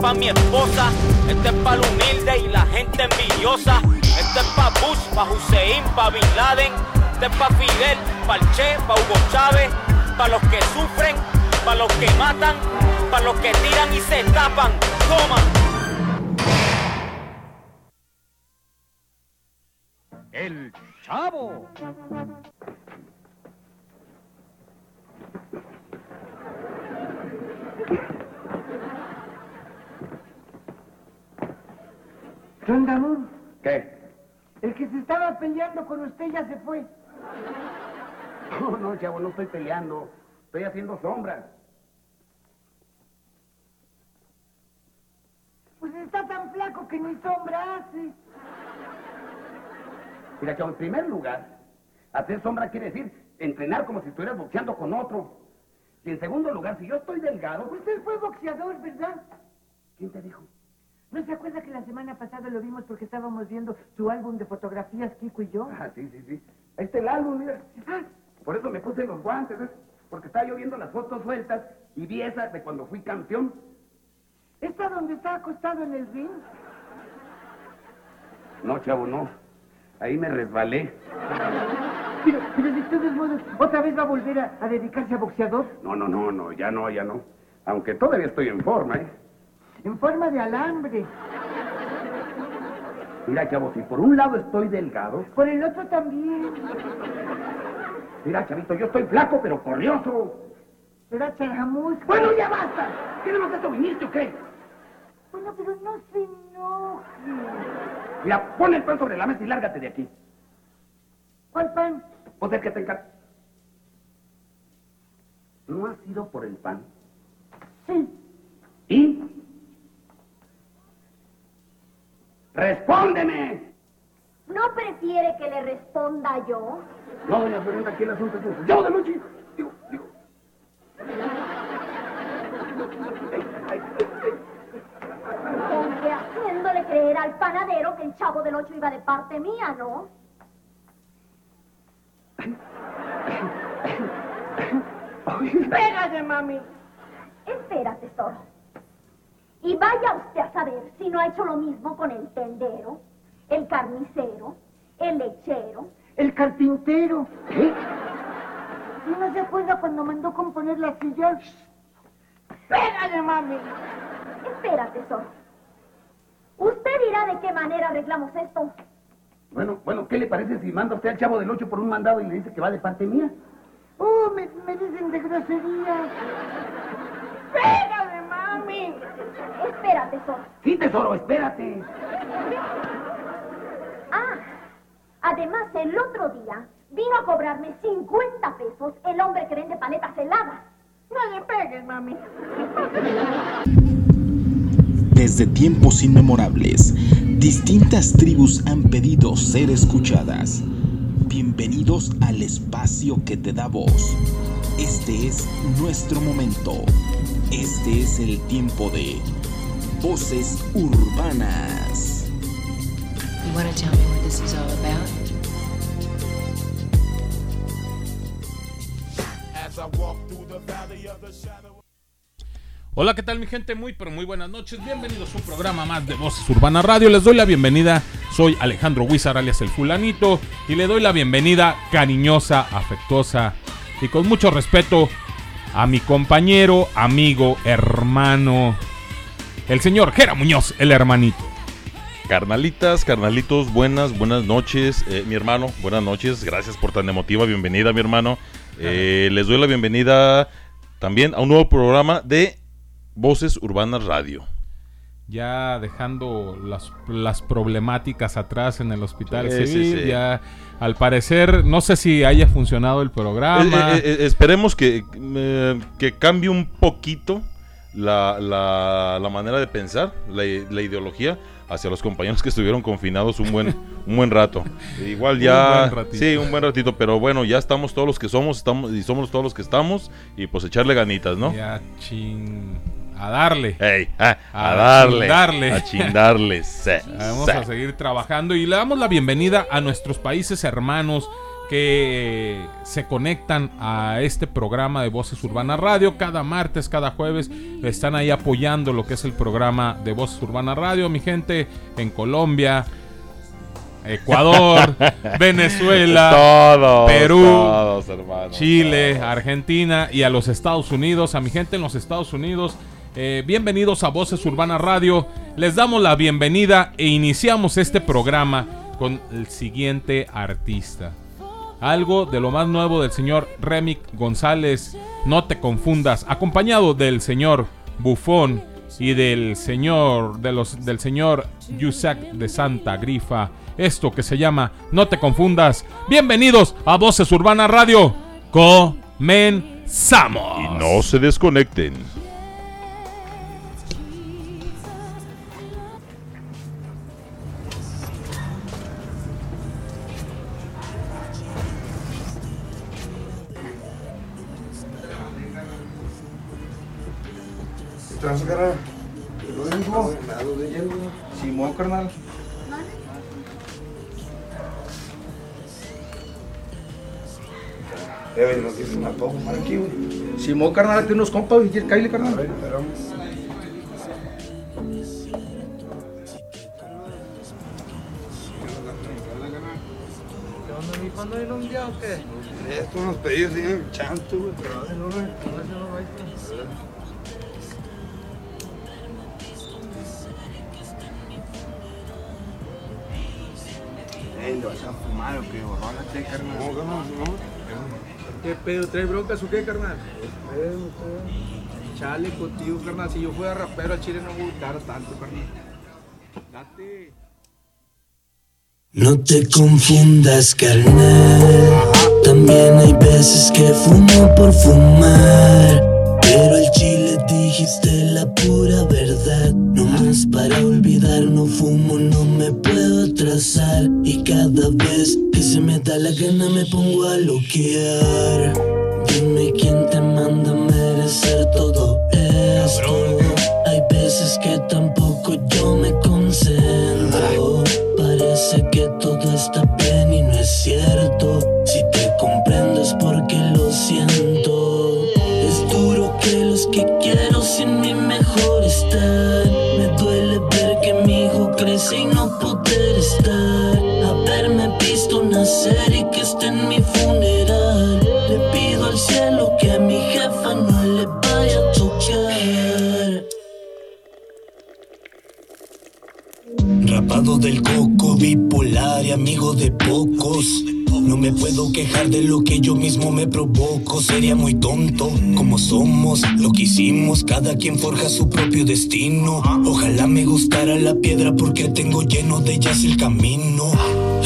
pa' mi esposa, este es pa' lo humilde y la gente envidiosa. Este es pa' Bush, pa' Hussein, pa' Bin Laden. Este es pa' Fidel, pa' Che, pa' Hugo Chávez. Pa' los que sufren, pa' los que matan, pa' los que tiran y se tapan. Toma. El Chavo. Rondamón, ¿Qué? el que se estaba peleando con usted ya se fue. No, no, chavo, no estoy peleando. Estoy haciendo sombra. Pues está tan flaco que ni sombra hace. Mira, chavo, en primer lugar, hacer sombra quiere decir entrenar como si estuvieras boxeando con otro. Y en segundo lugar, si yo estoy delgado. Usted fue boxeador, ¿verdad? ¿Quién te dijo? ¿No se acuerda que la semana pasada lo vimos porque estábamos viendo su álbum de fotografías, Kiko y yo? Ah, sí, sí, sí. Ahí está el álbum, mira. Ah, Por eso me puse los guantes, ¿ves? Porque estaba yo viendo las fotos sueltas y vi esa de cuando fui campeón. ¿Está donde está acostado en el ring? No, chavo, no. Ahí me resbalé. Pero, pero de todos modos, ¿otra vez va a volver a, a dedicarse a boxeador? No, no, no, no, ya no, ya no. Aunque todavía estoy en forma, ¿eh? En forma de alambre. Mira, chavo, si por un lado estoy delgado, Por el otro también. mira, chavito, yo estoy flaco, pero corrioso. Era charjamuz. Bueno, ya basta. ¿Qué demás esto viniste o qué? Bueno, pero no se enoje. Mira, pon el pan sobre la mesa y lárgate de aquí. ¿Cuál pan? O sea, que te encar... ¿No has ido por el pan? Sí. ¿Y? ¡Respóndeme! ¿No prefiere que le responda yo? No, doña Florinda, aquí el asunto es ese. Yo de noche. Digo, digo. Con que haciéndole creer al panadero que el chavo del ocho iba de parte mía, ¿no? ¡Pégale, mami! Espera, tesoro. Y vaya usted a saber si no ha hecho lo mismo con el tendero, el carnicero, el lechero. El carpintero. ¿No se acuerda cuando mandó componer la silla? ¡Pégale, mami! Espera, tesoro. Usted dirá de qué manera arreglamos esto. Bueno, bueno, ¿qué le parece si manda usted al chavo del ocho por un mandado y le dice que va de parte mía? ¡Oh, me, me dicen de grosería! Espera, tesoro. Sí, tesoro, espérate. Ah, además el otro día vino a cobrarme 50 pesos el hombre que vende paletas heladas. No le pegues, mami. Desde tiempos inmemorables, distintas tribus han pedido ser escuchadas. Bienvenidos al espacio que te da voz. Este es nuestro momento. Este es el tiempo de Voces Urbanas. You want to tell me what this is all about? Hola, ¿qué tal mi gente? Muy, pero muy buenas noches. Bienvenidos a un programa más de Voces Urbana Radio. Les doy la bienvenida. Soy Alejandro Huizar, alias El Fulanito. Y le doy la bienvenida cariñosa, afectuosa y con mucho respeto a mi compañero, amigo, hermano, el señor Jera Muñoz, el hermanito. Carnalitas, carnalitos, buenas, buenas noches. Eh, mi hermano, buenas noches. Gracias por tan emotiva bienvenida, mi hermano. Eh, les doy la bienvenida también a un nuevo programa de Voces Urbanas Radio. Ya dejando las, las problemáticas atrás en el hospital Sí, sí, civil, sí. ya al parecer, no sé si haya funcionado el programa. Eh, eh, eh, esperemos que, eh, que cambie un poquito la, la- la manera de pensar, la, la ideología hacia los compañeros que estuvieron confinados un buen, un buen rato. Igual ya... Un sí, un buen ratito, pero bueno, ya estamos todos los que somos, estamos y somos todos los que estamos y pues echarle ganitas, ¿no? Ya chin. A darle. Ey, ah, a, A darle. chindarle. A chindarle. sí, Vamos a seguir trabajando y le damos la bienvenida a nuestros países hermanos que se conectan a este programa de Voces Urbanas Radio cada martes, cada jueves. Están ahí apoyando lo que es el programa de Voces Urbanas Radio. Mi gente en Colombia, Ecuador, Venezuela, Todos, Perú, todos, Chile, todos. Argentina y a los Estados Unidos, a mi gente en los Estados Unidos. Eh, bienvenidos a Voces Urbana Radio. Les damos la bienvenida e iniciamos este programa con el siguiente artista. Algo de lo más nuevo del señor Remick González, no te confundas, acompañado del señor Bufón y del señor de los del señor Yusak de Santa Grifa. Esto que se llama No te confundas. Bienvenidos a Voces Urbana Radio. Comenzamos. Y no se desconecten. Carnal, aquí unos compas, güey. Carnal. A ver, esperamos. ¿Qué onda, mi cuándo viene un día o qué? Esto pedidos tienen chanto, güey. Pero no, güey. ¿lo vas a fumar o qué? Rólate, carnal. No, carnal, no. ¿Qué pedo? ¿Traes broncas o qué, carnal? Chale contigo, carnal. Si yo fuera rapero al chile no me gustara tanto, carnal. Date. No te confundas, carnal. También hay veces que fumo por fumar. Dijiste la pura verdad. No más para olvidar, no fumo, no me puedo atrasar. Y cada vez que se me da la gana me pongo a loquear. Dime quién te manda a merecer todo esto. Hay veces que tampoco yo me concentro. Parece que todo está y que esté en mi funeral. Le pido al cielo que a mi jefa no le vaya a tocar. Rapado del coco, bipolar y amigo de pocos. No me puedo quejar de lo que yo mismo me provoco. Sería muy tonto, como somos, lo que hicimos. Cada quien forja su propio destino. Ojalá me gustara la piedra porque tengo lleno de ellas el camino.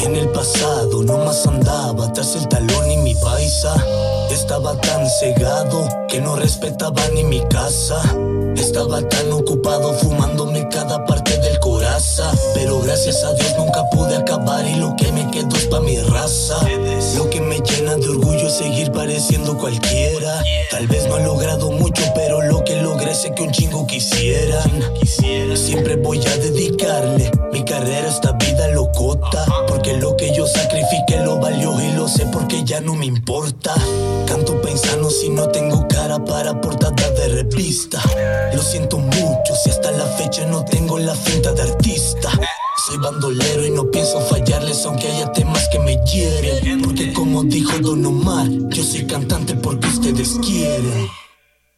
En el pasado nomás andaba tras el talón y mi paisa. Estaba tan cegado que no respetaba ni mi casa. Estaba tan ocupado fumándome cada parte del coraza. Pero gracias a Dios nunca pude acabar y lo que me quedó es pa' mi raza. Lo que me llena de orgullo es seguir pareciendo cualquiera. Tal vez no he logrado mucho, pero lo que logré sé que un chingo quisiera. Siempre voy a dedicarle mi carrera a no me importa. Canto pensando si no tengo cara para portada de revista. Lo siento mucho si hasta la fecha no tengo la finta de artista. Soy bandolero y no pienso fallarles aunque haya temas que me hieren. Porque como dijo Don Omar, yo soy cantante porque ustedes quieren.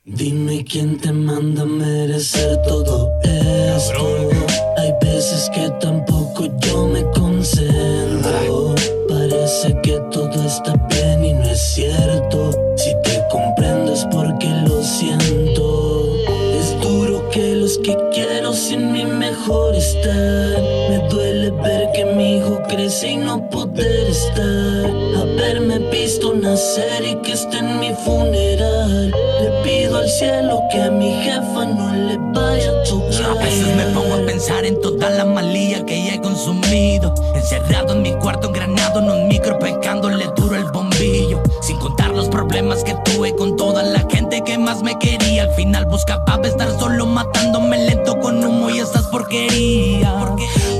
Dime quién te manda a merecer todo esto. Hay veces que tampoco yo me concentro. Parece que todo está bien y no es cierto. Si te comprendo es porque lo siento. Es duro que los que quiero sin mí mejor están. Me duele ver que mi hijo crece y no poder estar. Haberme visto nacer y que esté en mi funeral. Le pido al cielo que a mi jefa no le vaya a veces me pongo a pensar en toda la malía que ya he consumido. Encerrado en mi cuarto engranado en un micro pecándole duro el bombillo. Sin contar los problemas que tuve con toda la gente que más me quería. Al final buscaba estar solo matándome lento con humo y esas porquerías.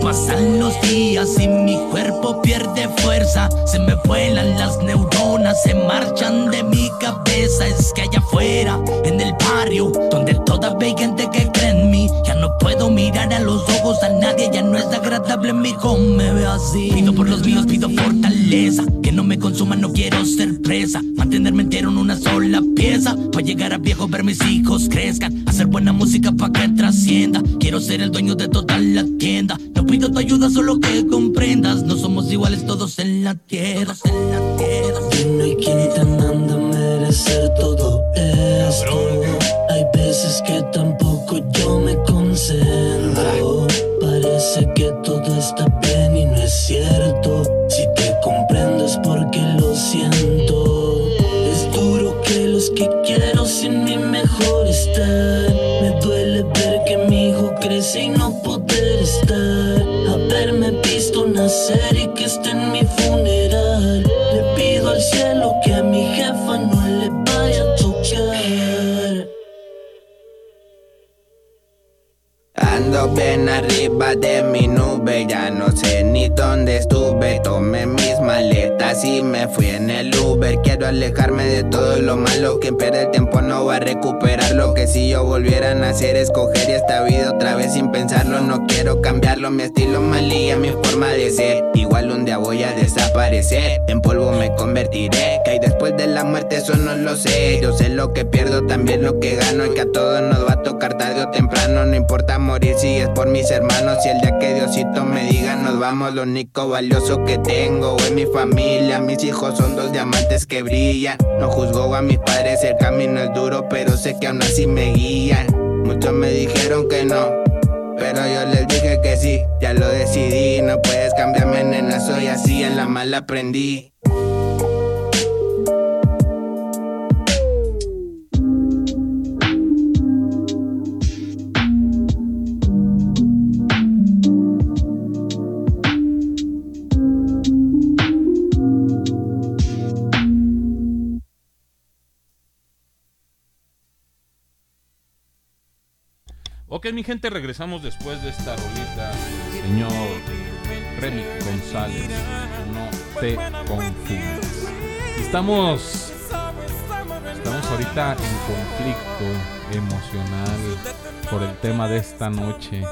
Pasan los días y mi cuerpo pierde fuerza. Se me vuelan las neuronas, se marchan de mi cabeza. Es que allá afuera, en el barrio, donde toda hay gente que cree en mí, ya no puedo mirar a los ojos a nadie, ya no es agradable mi me ve así. Pido por los míos, pido fortaleza, que no me consuman, no quiero ser presa. Mantenerme entero en una sola pieza, para llegar a viejo, ver mis hijos crezcan, hacer buena música para que trascienda. Quiero ser el dueño de toda la tienda. No pido tu ayuda, solo que comprendas. No somos iguales todos en la tierra. En la tierra. Y no hay quien te manda a merecer todo esto. Hay veces que tampoco yo me concentro. Parece que todo está bien y no es cierto. Visto nacer y que esté Ando bien arriba de mi nube, ya no sé ni dónde estuve. Tomé mis maletas y me fui en el Uber. Quiero alejarme de todo lo malo. Quien pierde el tiempo no va a recuperar lo que si yo volviera a nacer, escoger esta vida otra vez sin pensarlo. No quiero cambiarlo, mi estilo malía, mi forma de ser. Un día voy a desaparecer, en polvo me convertiré. Que hay después de la muerte, eso no lo sé. Yo sé lo que pierdo, también lo que gano. Y que a todos nos va a tocar tarde o temprano. No importa morir si es por mis hermanos. Y el día que Diosito me diga, nos vamos. Lo único valioso que tengo es mi familia. Mis hijos son dos diamantes que brillan. No juzgo a mis padres, el camino es duro, pero sé que aún así me guían. Muchos me dijeron que no. Pero yo les dije que sí, ya lo decidí. No puedes cambiarme, nena, soy así, en la mala aprendí. Ok, mi gente, regresamos después de esta rolita. Señor Remy González, no te confundas. Estamos, estamos ahorita en conflicto emocional por el tema de esta noche.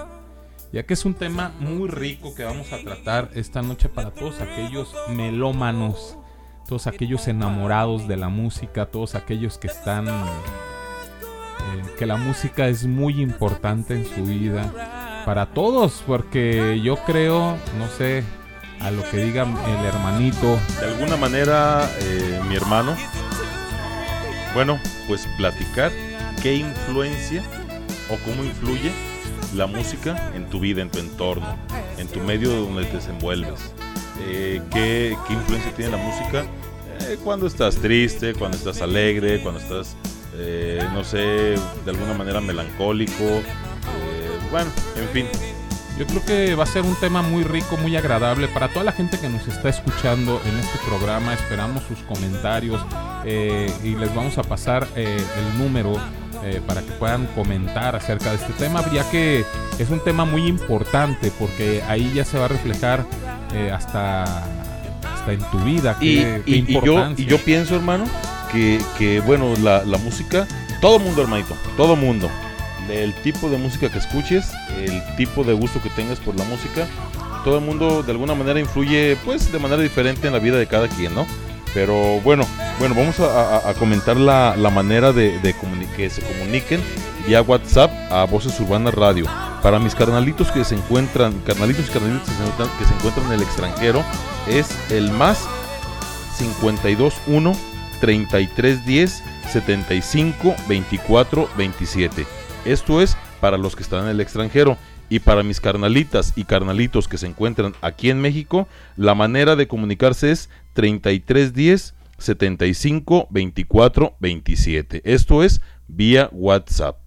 Ya que es un tema muy rico que vamos a tratar esta noche para todos aquellos melómanos, todos aquellos enamorados de la música, todos aquellos que están eh, que la música es muy importante en su vida para todos, porque yo creo, no sé, a lo que diga el hermanito. De alguna manera, eh, mi hermano, bueno, pues platicar qué influencia o cómo influye la música en tu vida, en tu entorno, en tu medio donde te desenvuelves. Eh, ¿qué, qué influencia tiene la música eh, cuando estás triste, cuando estás alegre, cuando estás eh, no sé, de alguna manera melancólico. eh, bueno, en fin. Yo creo que va a ser un tema muy rico, muy agradable para toda la gente que nos está escuchando en este programa. Esperamos sus comentarios eh, y les vamos a pasar el número eh, para que puedan comentar acerca de este tema, ya que es un tema muy importante porque ahí ya se va a reflejar eh, hasta, hasta en tu vida. Y, qué- y- y yo, y yo pienso, hermano, que, que, bueno, la, la música, todo mundo, hermanito, todo mundo. El tipo de música que escuches, el tipo de gusto que tengas por la música, todo el mundo de alguna manera influye, pues, de manera diferente en la vida de cada quien, ¿no? Pero bueno, bueno, vamos a, a- a comentar la, la manera de, de que se comuniquen vía WhatsApp a Voces Urbanas Radio. Para mis carnalitos que se encuentran, carnalitos y carnalitos que se encuentran, que se encuentran en el extranjero, es el más 521 3310 75 24 27. Esto es para los que están en el extranjero. Y para mis carnalitas y carnalitos que se encuentran aquí en México, la manera de comunicarse es 3310 75 24 27. Esto es vía WhatsApp.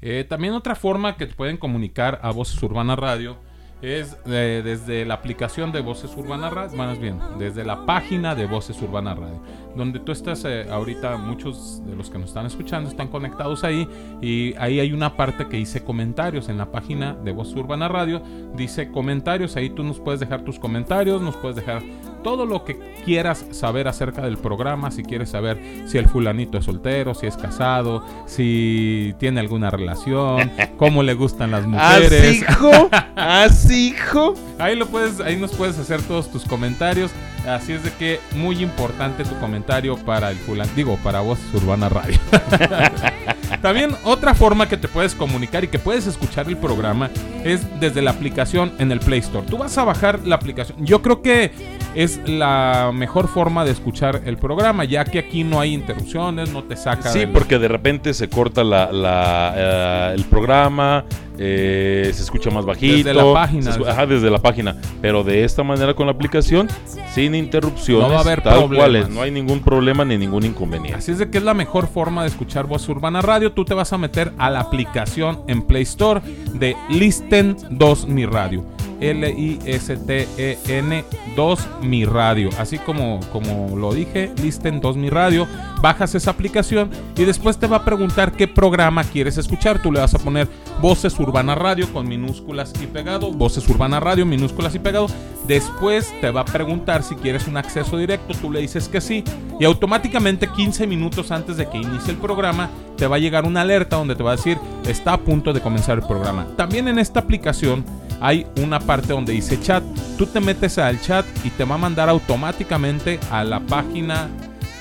Eh, también otra forma que pueden comunicar a Voces Urbana Radio es eh, desde la aplicación de Voces Urbana Radio, más bien, desde la página de Voces Urbana Radio. donde tú estás eh, ahorita, muchos de los que nos están escuchando están conectados ahí y ahí hay una parte que dice comentarios en la página de Voz Urbana Radio, dice comentarios, ahí tú nos puedes dejar tus comentarios, nos puedes dejar todo lo que quieras saber acerca del programa, si quieres saber si el fulanito es soltero, si es casado, si tiene alguna relación, cómo le gustan las mujeres. Así, hijo. Así, hijo. Ahí lo puedes, ahí nos puedes hacer todos tus comentarios. Así es de que muy importante tu comentario para el fulan, digo, para Voz Urbana Radio. También otra forma que te puedes comunicar y que puedes escuchar el programa es desde la aplicación en el Play Store. Tú vas a bajar la aplicación. Yo creo que es la mejor forma de escuchar el programa, ya que aquí no hay interrupciones, no te saca. Sí, del- porque de repente se corta la, la, eh, el programa, eh, se escucha más bajito. Desde la página. se ajá, desde la página. Pero de esta manera con la aplicación, sin interrupciones, No va a haber tal cual es, no hay ningún problema ni ningún inconveniente. Así es de que es la mejor forma de escuchar Voz Urbana Radio. Tú te vas a meter a la aplicación en Play Store de Listen 2 Mi Radio. L-I-S-T-E-N 2 Mi Radio. Así como, como lo dije, Listen 2 Mi Radio. Bajas esa aplicación y después te va a preguntar qué programa quieres escuchar. Tú le vas a poner Voces Urbana Radio con minúsculas y pegado. Voces Urbana Radio, minúsculas y pegado. Después te va a preguntar si quieres un acceso directo. Tú le dices que sí. Y automáticamente 15 minutos antes de que inicie el programa te va a llegar una alerta donde te va a decir está a punto de comenzar el programa. También en esta aplicación hay una parte donde dice chat. Tú te metes al chat y te va a mandar automáticamente a la página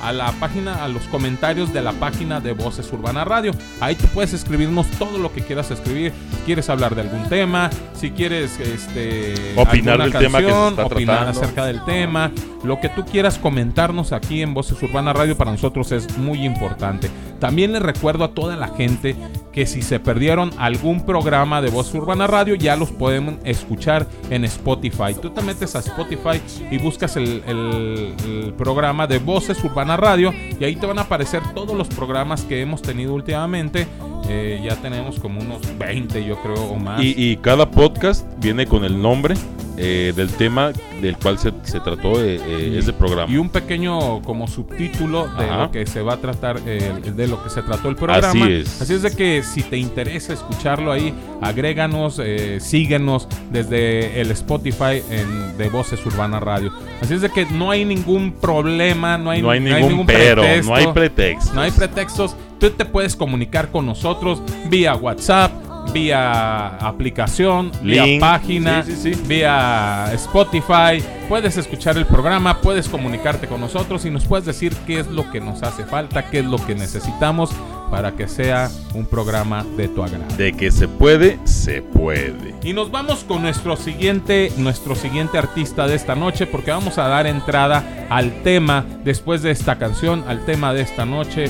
a la página, a los comentarios de la página de Voces Urbana Radio. Ahí tú puedes escribirnos todo lo que quieras escribir. Si quieres hablar de algún tema, si quieres este, Opinar tema que se está opinar tratando. acerca del tema, lo que tú quieras comentarnos aquí en Voces Urbana Radio para nosotros es muy importante. También les recuerdo a toda la gente que si se perdieron algún programa de Voz Urbana Radio ya los pueden escuchar en Spotify. Tú te metes a Spotify y buscas el, el- el programa de Voces Urbana Radio y ahí te van a aparecer todos los programas que hemos tenido últimamente. Eh, ya tenemos como unos 20 yo creo o más. Y, y cada podcast viene con el nombre eh, del tema del cual se, se trató eh, eh, ese programa. Y un pequeño como subtítulo de Ajá. lo que se va a tratar, eh, de lo que se trató el programa. Así es. Así es de que si te interesa escucharlo ahí, agréganos, eh, síguenos desde el Spotify en, de Voces Urbana Radio. Así es de que no hay ningún problema, no hay, No hay ningún pero, no hay pretextos. No hay pretextos. Tú te puedes comunicar con nosotros vía WhatsApp, vía aplicación, vía página, Sí, sí, sí. vía Spotify. Puedes escuchar el programa, puedes comunicarte con nosotros y nos puedes decir qué es lo que nos hace falta, qué es lo que necesitamos para que sea un programa de tu agrado. De que se puede, se puede. Y nos vamos con nuestro siguiente, nuestro siguiente artista de esta noche, porque vamos a dar entrada al tema, después de esta canción, al tema de esta noche.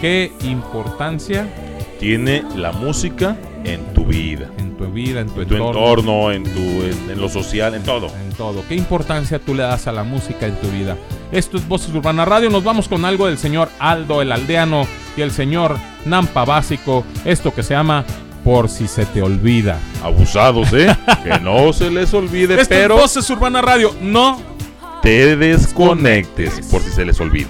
¿Qué importancia Tiene la música en tu vida. en tu vida, en tu, En tu entorno, entorno, en, tu, en, en lo social, en todo. en todo? ¿Qué importancia tú le das a la música en tu vida? Esto es Voces Urbana Radio. Nos vamos con algo del señor Aldo el Aldeano y el señor Nampa Básico. Esto que se llama Por si se te olvida. Abusados, ¿eh? que no se les olvide, Esto pero es Voces Urbana Radio. No te desconectes por si se les olvida.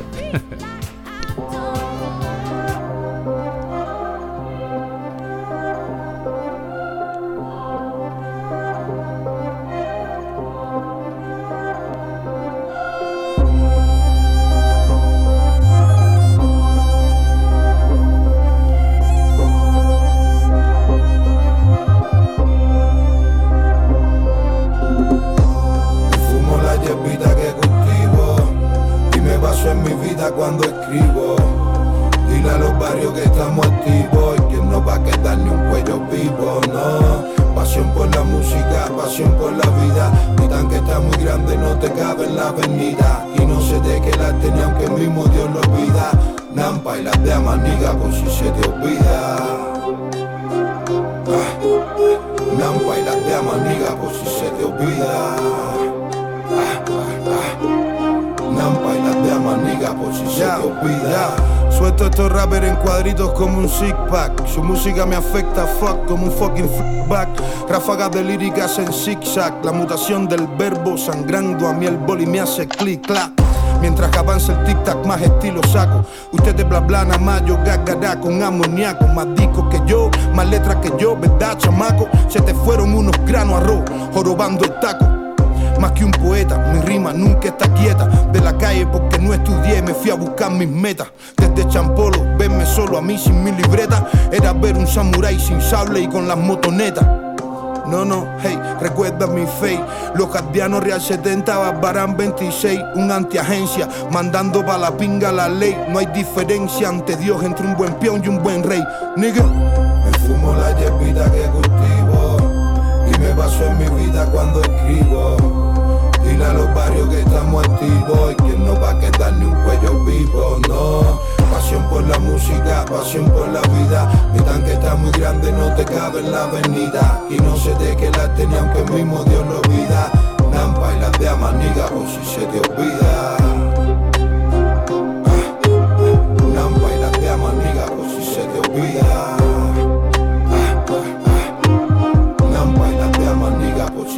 La mutación del verbo sangrando a mí el boli me hace clic clac. Mi Mientras avanza el tic-tac, más estilo saco. Ustedes bla bla nada más, yo gagará con amoníaco. Más discos que yo, más letras que yo, ¿verdad, chamaco? Se te fueron unos granos arroz, jorobando el taco. Más que un poeta, mi rima nunca está quieta. De la calle porque no estudié, me fui a buscar mis metas. Desde Champolo, verme solo a mí sin mi libreta. Era ver un samurái sin sable y con las motonetas. No, no, hey, recuerda mi fe. Los guardianos Real 70, Barbarán 26, un antiagencia, mandando pa' la pinga la ley. No hay diferencia ante Dios entre un buen peón y un buen rey. Nigga. Me fumo la hierbita que cultivo y me baso en mi vida cuando escribo. Dile a los barrios que estamos activos y que no va a quedar ni un cuello vivo, no. Pasión por la música, pasión por la vida. Mi tanque está muy grande, no te cabe en la avenida. Y no sé de qué la tenía, aunque mismo Dios lo vida. Nampa y las de Amaniga, por si se te olvida. Nampa y las Amaniga, por si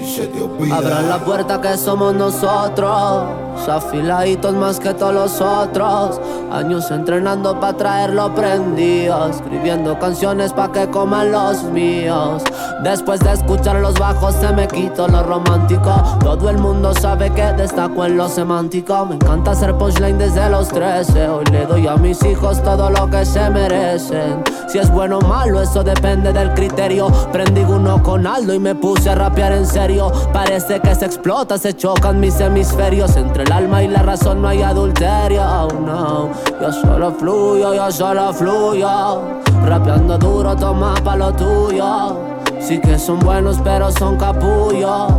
se te olvida. Abran la puerta que somos nosotros. Afiladitos más que todos los otros. Años entrenando para traerlo prendido. Escribiendo canciones pa' que coman los míos. Después de escuchar los bajos se me quitó lo romántico. Todo el mundo sabe que destaco en lo semántico. Me encanta hacer punchline desde los 13. Hoy le doy a mis hijos todo lo que se merecen. Si es bueno o malo, eso depende del criterio. Prendí uno con Aldo y me puse a rapear en serio. Parece que se explota, se chocan mis hemisferios. Entre el alma y la razón no hay adulterio. Oh, no. Yo solo fluyo, yo solo fluyo. Rapeando duro, toma pa' lo tuyo. Sí que son buenos, pero son capullos.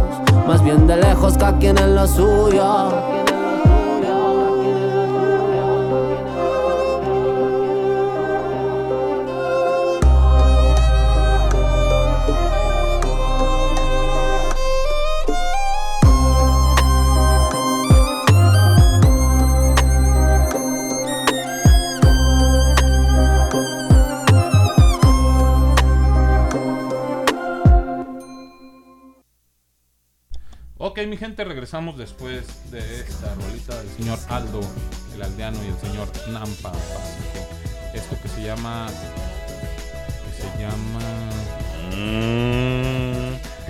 Más bien de lejos, quien en lo suyo. Mi gente, regresamos después de esta rolita del señor Aldo, el aldeano, y el señor Nampa. Esto que se llama. que se llama.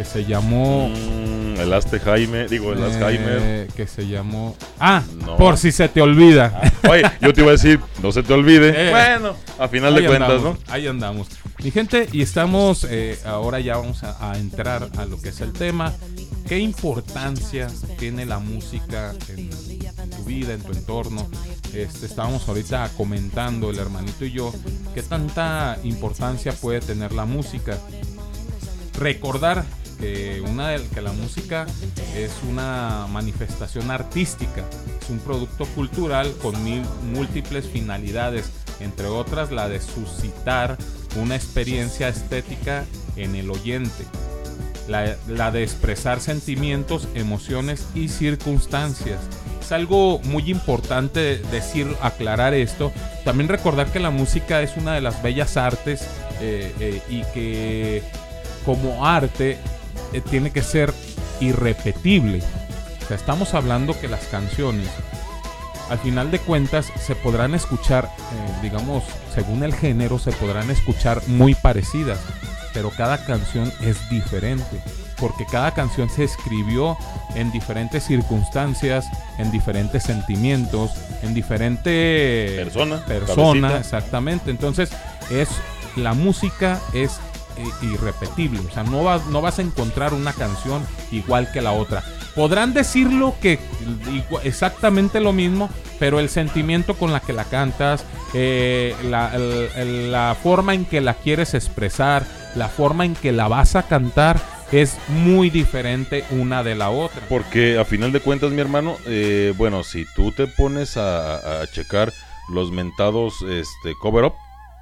Que se llamó. Mm, el Aste Jaime, digo, el Alzheimer. eh, que se llamó. Ah, No. por si se te olvida. Oye, yo te iba a decir, no se te olvide. Eh, bueno, a final de cuentas, andamos, ¿no? Ahí andamos. Mi gente, y estamos, eh, ahora ya vamos a, a entrar a lo que es el tema. ¿Qué importancia tiene la música en tu vida, en tu entorno? Este, estábamos ahorita comentando, el hermanito y yo, qué tanta importancia puede tener la música. Recordar que, una de- que la música es una manifestación artística, es un producto cultural con múltiples finalidades, entre otras la de suscitar una experiencia estética en el oyente, la, la de expresar sentimientos, emociones y circunstancias. Es algo muy importante decir, aclarar esto. También recordar que la música es una de las bellas artes eh, eh, y que como arte eh, tiene que ser irrepetible. O sea, estamos hablando que las canciones, al final de cuentas, se podrán escuchar, eh, digamos, según el género, se podrán escuchar muy parecidas, pero cada canción es diferente. Porque cada canción se escribió en diferentes circunstancias, en diferentes sentimientos, en diferentes Persona, persona, cabecita. exactamente. Entonces, es la música es irrepetible. O sea, no, vas no vas a encontrar una canción igual que la otra. Podrán decirlo que exactamente lo mismo, pero el sentimiento con la que la cantas, eh, la, la forma en que la quieres expresar, la forma en que la vas a cantar, es muy diferente una de la otra. Porque a final de cuentas, mi hermano, eh, bueno, si tú te pones a, a checar los mentados este, cover up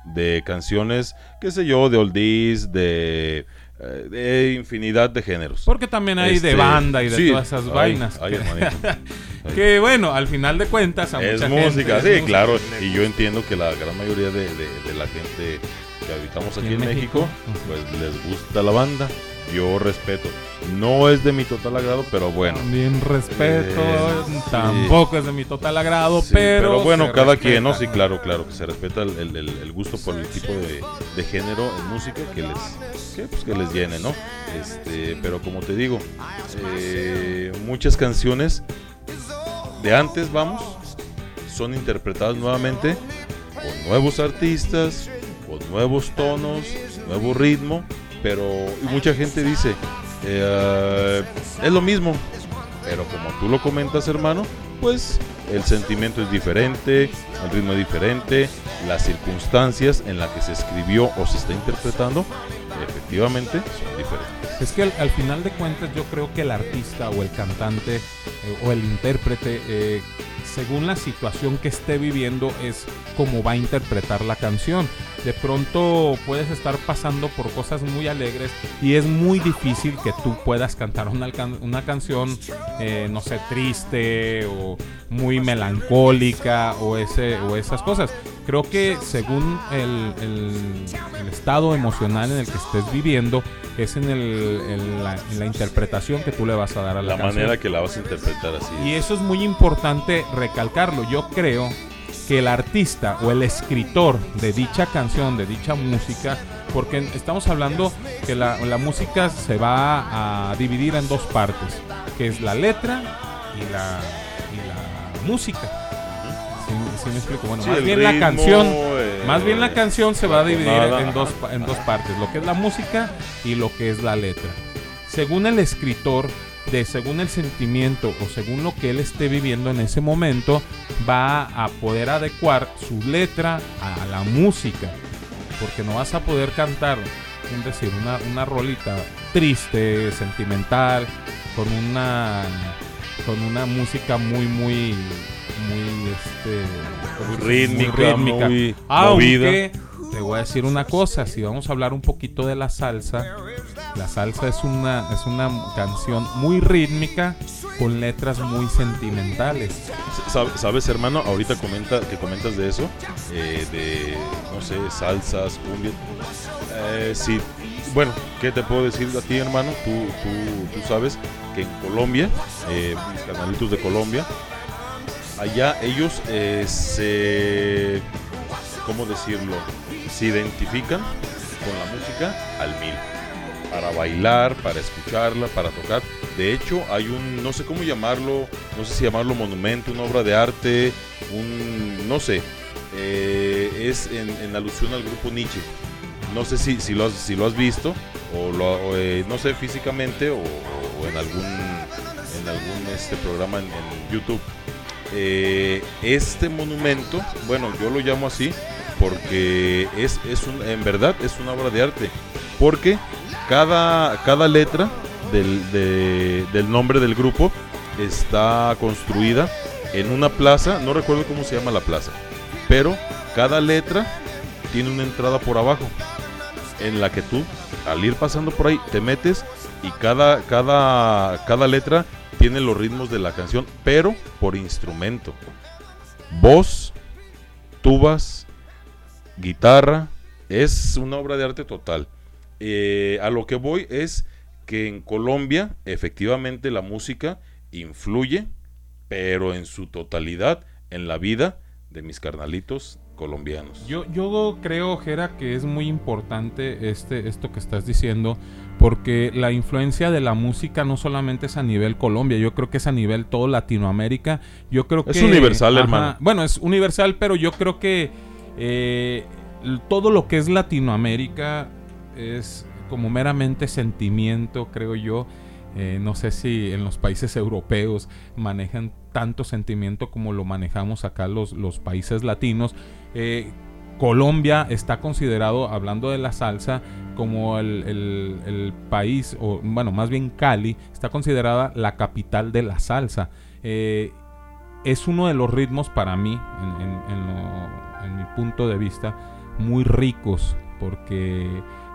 de canciones, qué sé yo, de oldies, de, eh, de infinidad de géneros. Porque también hay de Este, banda y de sí, todas esas vainas. ay, que- que bueno, al final de cuentas a Es mucha música, gente sí, es música. claro. Y yo entiendo que la gran mayoría de, de- de la gente que habitamos aquí Y en, en México, México. pues les gusta la banda. Yo respeto. No es de mi total agrado, pero bueno. También respeto, Eh, tampoco es de mi total agrado, Sí, pero. bueno, cada quien, ¿no? respeta. Sí, claro, claro, que se respeta el, el- el- el gusto por el tipo de, de género en música que les, que, pues, que les llene, ¿no? Este, pero como te digo, eh, muchas canciones de antes, vamos, son interpretadas nuevamente con nuevos artistas, con nuevos tonos, nuevo ritmo, pero mucha gente dice, eh, es lo mismo, pero como tú lo comentas, hermano, pues el sentimiento es diferente, el ritmo es diferente, las circunstancias en las que se escribió o se está interpretando, efectivamente son diferentes. Es que al, al final de cuentas yo creo que el artista o el cantante eh, o el intérprete, eh, según la situación que esté viviendo, es como va a interpretar la canción. De pronto puedes estar pasando por cosas muy alegres y es muy difícil que tú puedas cantar una, una canción, eh, no sé, triste o muy melancólica o, ese, o esas cosas. Creo que según el, el- el estado emocional en el que estés viviendo, es en, el- en la, en la interpretación que tú le vas a dar a la, La canción. manera que la vas a interpretar así. Y eso es muy importante recalcarlo. Yo creo que el artista o el escritor de dicha canción, de dicha música, porque estamos hablando que la, la música se va a dividir en dos partes, que es la letra y la, y la música. ¿Sí, sí me explico? Bueno, Sí, más bien la canción, eh, más bien la canción se va a dividir en dos, en dos partes, lo que es la música y lo que es la letra. Según el escritor, de según el sentimiento o según lo que él esté viviendo en ese momento, va a poder adecuar su letra a la música. Porque no vas a poder cantar, es decir, una, una rolita triste, sentimental, con una con una música muy muy muy este Muy rítmica, muy Aunque te voy a decir una cosa, si vamos a hablar un poquito de la salsa, la salsa es una es una canción muy rítmica con letras muy sentimentales. Sab- ¿Sabes, hermano? Ahorita comenta, que comentas de eso, eh, de, no sé, salsas, cumbia. Eh, sí, bueno, ¿qué te puedo decir a ti, hermano? Tú, tú, tú sabes que en Colombia, eh, mis canalitos de Colombia, allá ellos eh, se, ¿cómo decirlo? Se identifican con la música al mil. Para bailar, para escucharla, para tocar. De hecho, hay un, no sé cómo llamarlo, no sé si llamarlo monumento, una obra de arte, un, no sé, eh, es en, en alusión al grupo Nietzsche. No sé si, si, lo, has, si lo has visto, o, lo, eh, no sé, físicamente, o, en algún, en algún este programa en YouTube. Eh, este monumento, bueno, yo lo llamo así porque es, es un, en verdad es una obra de arte. Porque cada, cada letra del, de- del nombre del grupo está construida en una plaza, no recuerdo cómo se llama la plaza, pero cada letra tiene una entrada por abajo en la que tú al ir pasando por ahí te metes y cada, cada, cada letra tiene los ritmos de la canción, pero por instrumento. Voz, tubas, guitarra, es una obra de arte total. Eh, a lo que voy es que en Colombia efectivamente la música influye, pero en su totalidad en la vida de mis carnalitos colombianos. Yo, yo creo, Jera, que es muy importante este, esto que estás diciendo, porque la influencia de la música no solamente es a nivel Colombia, yo creo que es a nivel todo Latinoamérica. Yo creo Es que universal, hermano. Bueno, es universal, pero yo creo que eh, todo lo que es Latinoamérica es como meramente sentimiento, creo yo. Eh, no sé si en los países europeos manejan tanto sentimiento como lo manejamos acá los, los países latinos. Eh, Colombia está considerado, hablando de la salsa, como el, el- país, o bueno, más bien Cali, está considerada la capital de la salsa. Eh, es uno de los ritmos para mí, en, en mi punto de vista, muy ricos, porque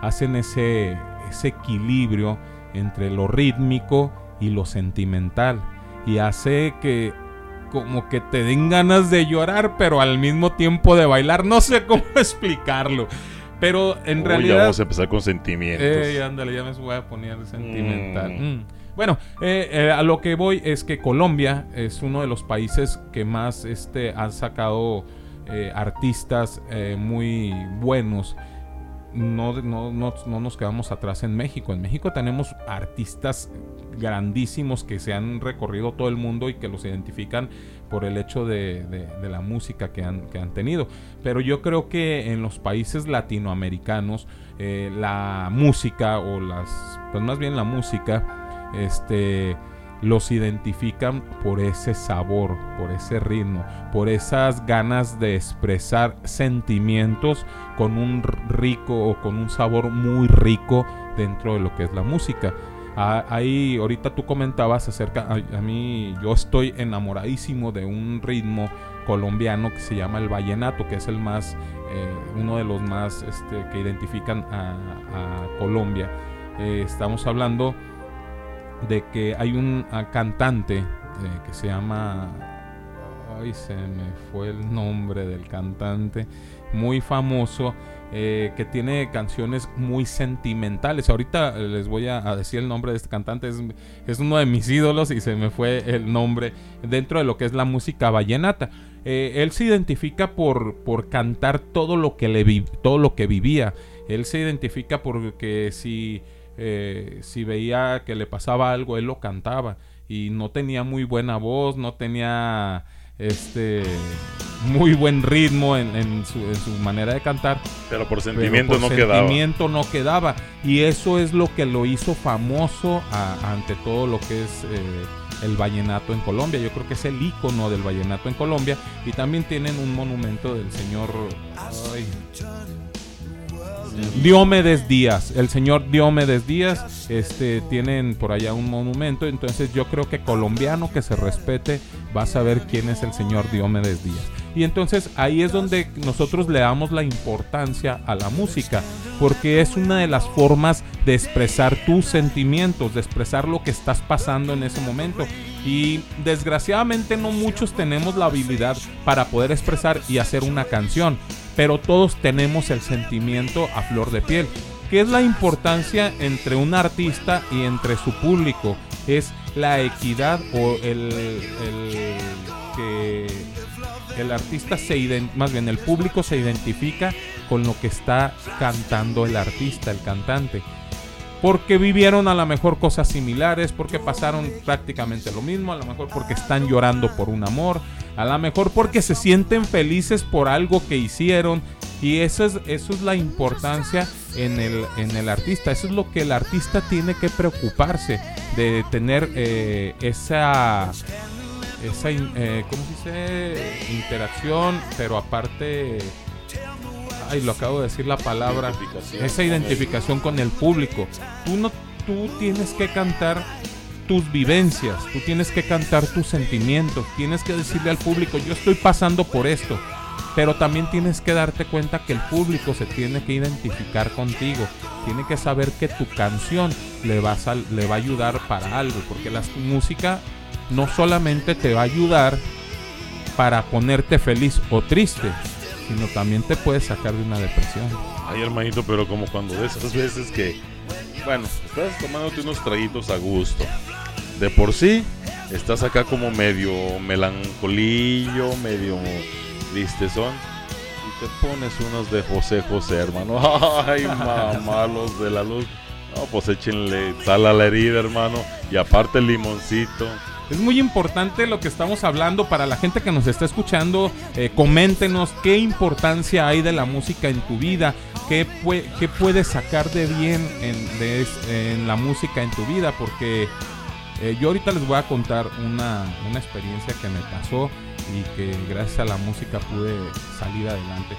hacen ese, ese equilibrio entre lo rítmico y lo sentimental. Y hace que como que te den ganas de llorar, pero al mismo tiempo de bailar. No sé cómo explicarlo. Pero en Uy, realidad... ya vamos a empezar con sentimientos. Eh, ándale, ya me voy a poner sentimental. Mm. Mm. Bueno, eh, eh, a lo que voy es que Colombia es uno de los países que más este, han sacado eh, artistas muy buenos. No, no, no, no nos quedamos atrás en México. En México tenemos artistas grandísimos que se han recorrido todo el mundo y que los identifican por el hecho de, la música que han, tenido. Pero yo creo que en los países latinoamericanos eh, la música o las, pues más bien la música, este, los identifican por ese sabor, por ese ritmo, por esas ganas de expresar sentimientos con un rico o con un sabor muy rico dentro de lo que es la música. Ah, Ahí ahorita tú comentabas acerca, a, a mí yo estoy enamoradísimo de un ritmo colombiano que se llama el vallenato, que es el más, eh, uno de los más este, que identifican a, Colombia. Eh, estamos hablando de que hay un ah, cantante eh, que se llama ay se me fue el nombre del cantante muy famoso eh, que tiene canciones muy sentimentales ahorita eh, les voy a, decir el nombre de este cantante es, es uno de mis ídolos y se me fue el nombre dentro de lo que es la música vallenata Eh, él se identifica por, por cantar todo lo que le vi- todo lo que vivía él se identifica porque si si veía que le pasaba algo, él lo cantaba. Y no tenía muy buena voz, no tenía este muy buen ritmo en, en su, en su manera de cantar. Pero por sentimiento por no quedaba. sentimiento no quedaba. Y eso es lo que lo hizo famoso a- ante todo lo que es eh, el vallenato en Colombia. Yo creo que es el icono del vallenato en Colombia. Y también tienen un monumento del señor. ay, Diomedes Díaz, el señor Diomedes Díaz, este, tienen por allá un monumento, entonces yo creo que colombiano que se respete va a saber quién es el señor Diomedes Díaz. Y entonces ahí es donde nosotros le damos la importancia a la música, porque es una de las formas de expresar tus sentimientos, de expresar lo que estás pasando en ese momento. Y desgraciadamente no muchos tenemos la habilidad para poder expresar y hacer una canción, pero todos tenemos el sentimiento a flor de piel. ¿Qué es la importancia entre un artista y entre su público? Es la equidad o el, el que el artista se más bien el público se identifica con lo que está cantando el artista, el cantante. Porque vivieron a lo mejor cosas similares, porque pasaron prácticamente lo mismo, a lo mejor porque están llorando por un amor, a lo mejor porque se sienten felices por algo que hicieron. Y eso es, eso es la importancia en el, en el artista. Eso es lo que el artista tiene que preocuparse de tener eh, esa esa eh, ¿cómo se dice? interacción, pero aparte ay, lo acabo de decir la palabra, Identificación esa identificación con el público. Tú no tú tienes que cantar tus vivencias, tú tienes que cantar tus sentimientos, tienes que decirle al público, yo estoy pasando por esto. Pero también tienes que darte cuenta que el público se tiene que identificar contigo. Tiene que saber que tu canción le va a, le va a ayudar para algo. Porque la música no solamente te va a ayudar para ponerte feliz o triste, sino también te puede sacar de una depresión. Ay, hermanito, pero como cuando de esas veces que, bueno, estás tomándote unos traguitos a gusto. De por sí, estás acá como medio melancolillo, medio tristezón. Y te pones unos de José José, hermano. Ay, mamá, los de la luz. No, pues échenle sal a la herida, hermano. Y aparte el limoncito. Es muy importante lo que estamos hablando para la gente que nos está escuchando. eh, coméntenos qué importancia hay de la música en tu vida, qué, pue- qué puedes sacar de bien en, la música en tu vida, porque eh, yo ahorita les voy a contar una, una experiencia que me pasó y que gracias a la música pude salir adelante.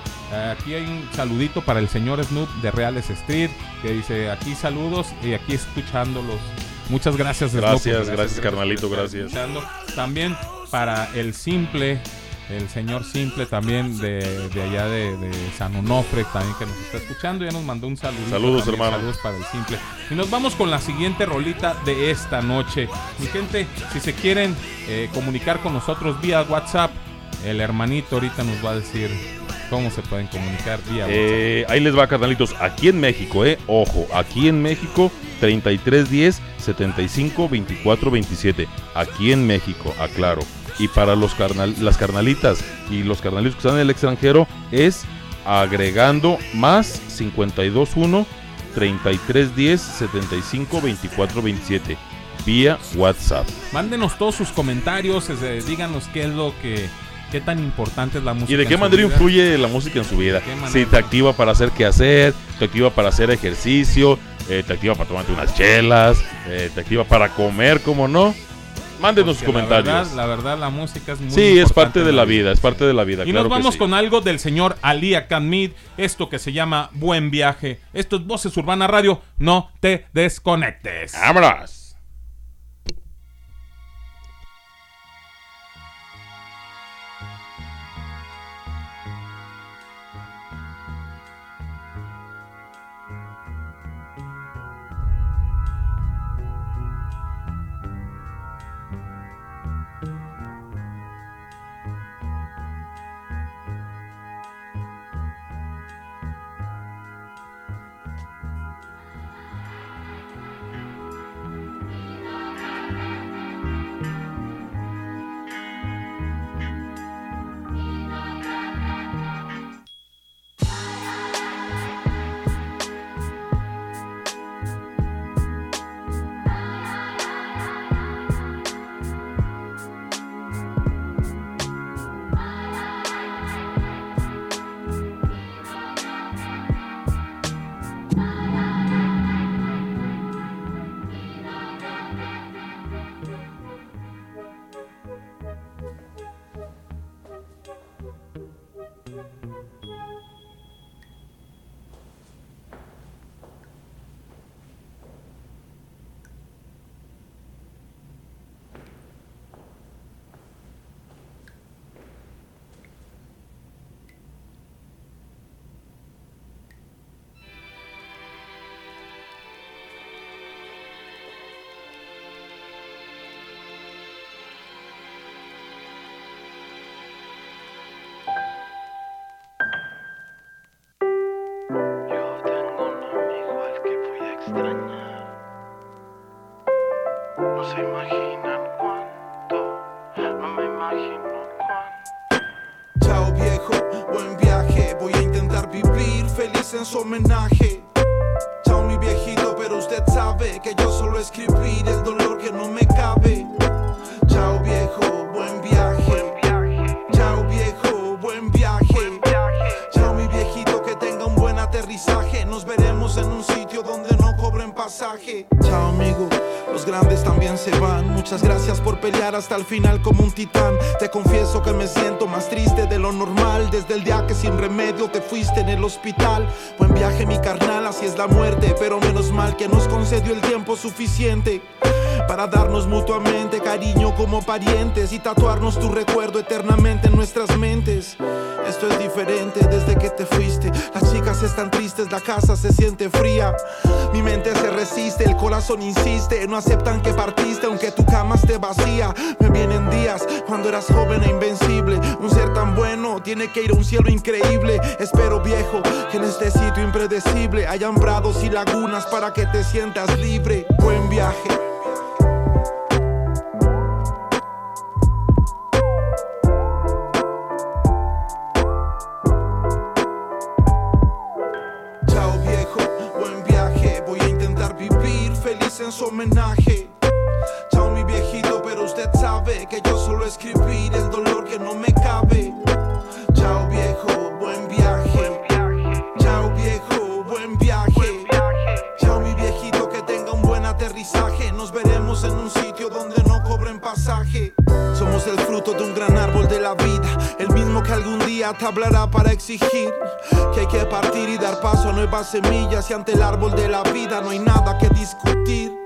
Aquí hay un saludito para el señor Snoop de Reales Street que dice aquí saludos y aquí escuchándolos. Muchas gracias. Snoop, Gracias, gracias, carnalito, gracias. También para el Simple, el señor Simple también de, de allá de, de San Onofre, también que nos está escuchando. Ya nos mandó un saludo. Saludos, hermano. Saludos para el Simple. Y nos vamos con la siguiente rolita de esta noche. Mi gente, si se quieren eh, comunicar con nosotros vía WhatsApp, el hermanito ahorita nos va a decir ¿Cómo se pueden comunicar vía Eh, ahí les va, carnalitos. Aquí en México, eh. Ojo, aquí en México, 3310 75 24 27. Aquí en México, aclaro. Y para los carnal, las carnalitas y los carnalitos que están en el extranjero, es agregando más 521 3310 75 24 27. Vía WhatsApp. Mándenos todos sus comentarios, este, díganos qué es lo que, qué tan importante es la música. ¿Y de qué manera influye la música en su vida? Si te activa para hacer qué hacer, te activa para hacer ejercicio, eh, te activa para tomarte unas chelas, eh, te activa para comer, ¿cómo no? Mándenos sus Porque la comentarios. verdad, la verdad, la música es muy sí, es parte de la vida, es parte de la vida. Y claro nos vamos sí. con algo del señor Ali Akamid, esto que se llama Buen Viaje. Esto es Voces Urbana Radio, no te desconectes. ¡Vámonos! Vivir feliz en su homenaje. Chao mi viejito, pero usted sabe que yo solo escribir el dolor que no me cabe. Chao viejo, buen viaje. Chao viejo, buen viaje. Chao mi viejito, que tenga un buen aterrizaje. Nos veremos en un sitio donde no cobren pasaje. Chao amigo, los grandes también se van. Muchas gracias por pelear hasta el final como un titán. Te confieso que me siento más triste de lo normal desde el día que sin remedio te fuiste en el hospital. Buen viaje mi carnal, así es la muerte, pero menos mal que nos concedió el tiempo suficiente para darnos mutuamente cariño como parientes y tatuarnos tu recuerdo eternamente en nuestras mentes. Esto es diferente desde que te fuiste. Las chicas están tristes, la casa se siente fría. Mi mente se resiste, el corazón insiste. No aceptan que partiste, aunque tu cama esté vacía. Me vienen días cuando eras joven e invencible. Un ser tan bueno tiene que ir a un cielo increíble. Espero, viejo, que en este sitio impredecible hayan prados y lagunas para que te sientas libre. Buen viaje. Chao mi viejito, pero usted sabe que yo solo escribir el dolor que no me cabe. Chao viejo, buen viaje. Chao viejo, buen viaje. Chao mi viejito, que tenga un buen aterrizaje. Nos veremos en un sitio donde no cobren pasaje. Somos el fruto de un gran árbol de la vida, el mismo que algún día te hablará para exigir que hay que partir y dar paso a nuevas semillas y ante el árbol de la vida no hay nada que discutir.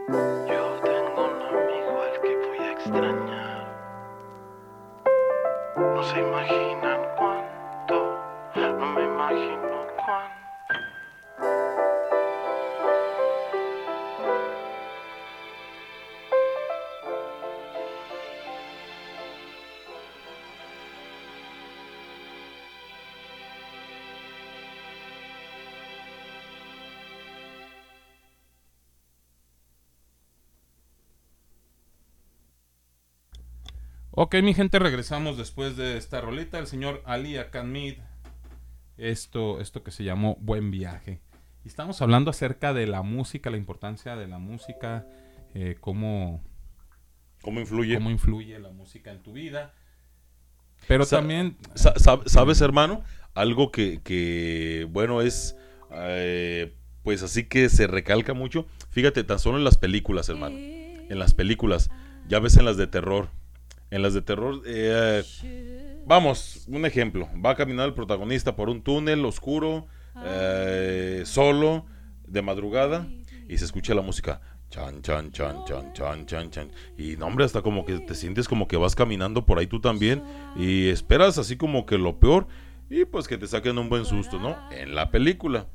Ok, mi gente, regresamos después de esta rolita. El señor Ali Akanmid. Esto, esto que se llamó Buen Viaje. Y estamos hablando acerca de la música, la importancia de la música, eh, cómo, ¿Cómo influye? cómo influye la música en tu vida. Pero Sa- también... sa- sab- ¿Sabes, hermano? Algo que, que, bueno, es, eh, pues así que se recalca mucho. Fíjate, tan solo en las películas, hermano. En las películas. Ya ves en las de terror. En las de terror, eh, vamos, un ejemplo. Va a caminar el protagonista por un túnel oscuro, eh, solo, de madrugada, y se escucha la música. Chan, chan, chan, chan, chan, chan, chan. Y no, hombre, hasta como que te sientes como que vas caminando por ahí tú también. Y esperas así como que lo peor. Y pues que te saquen un buen susto, ¿no? En la película.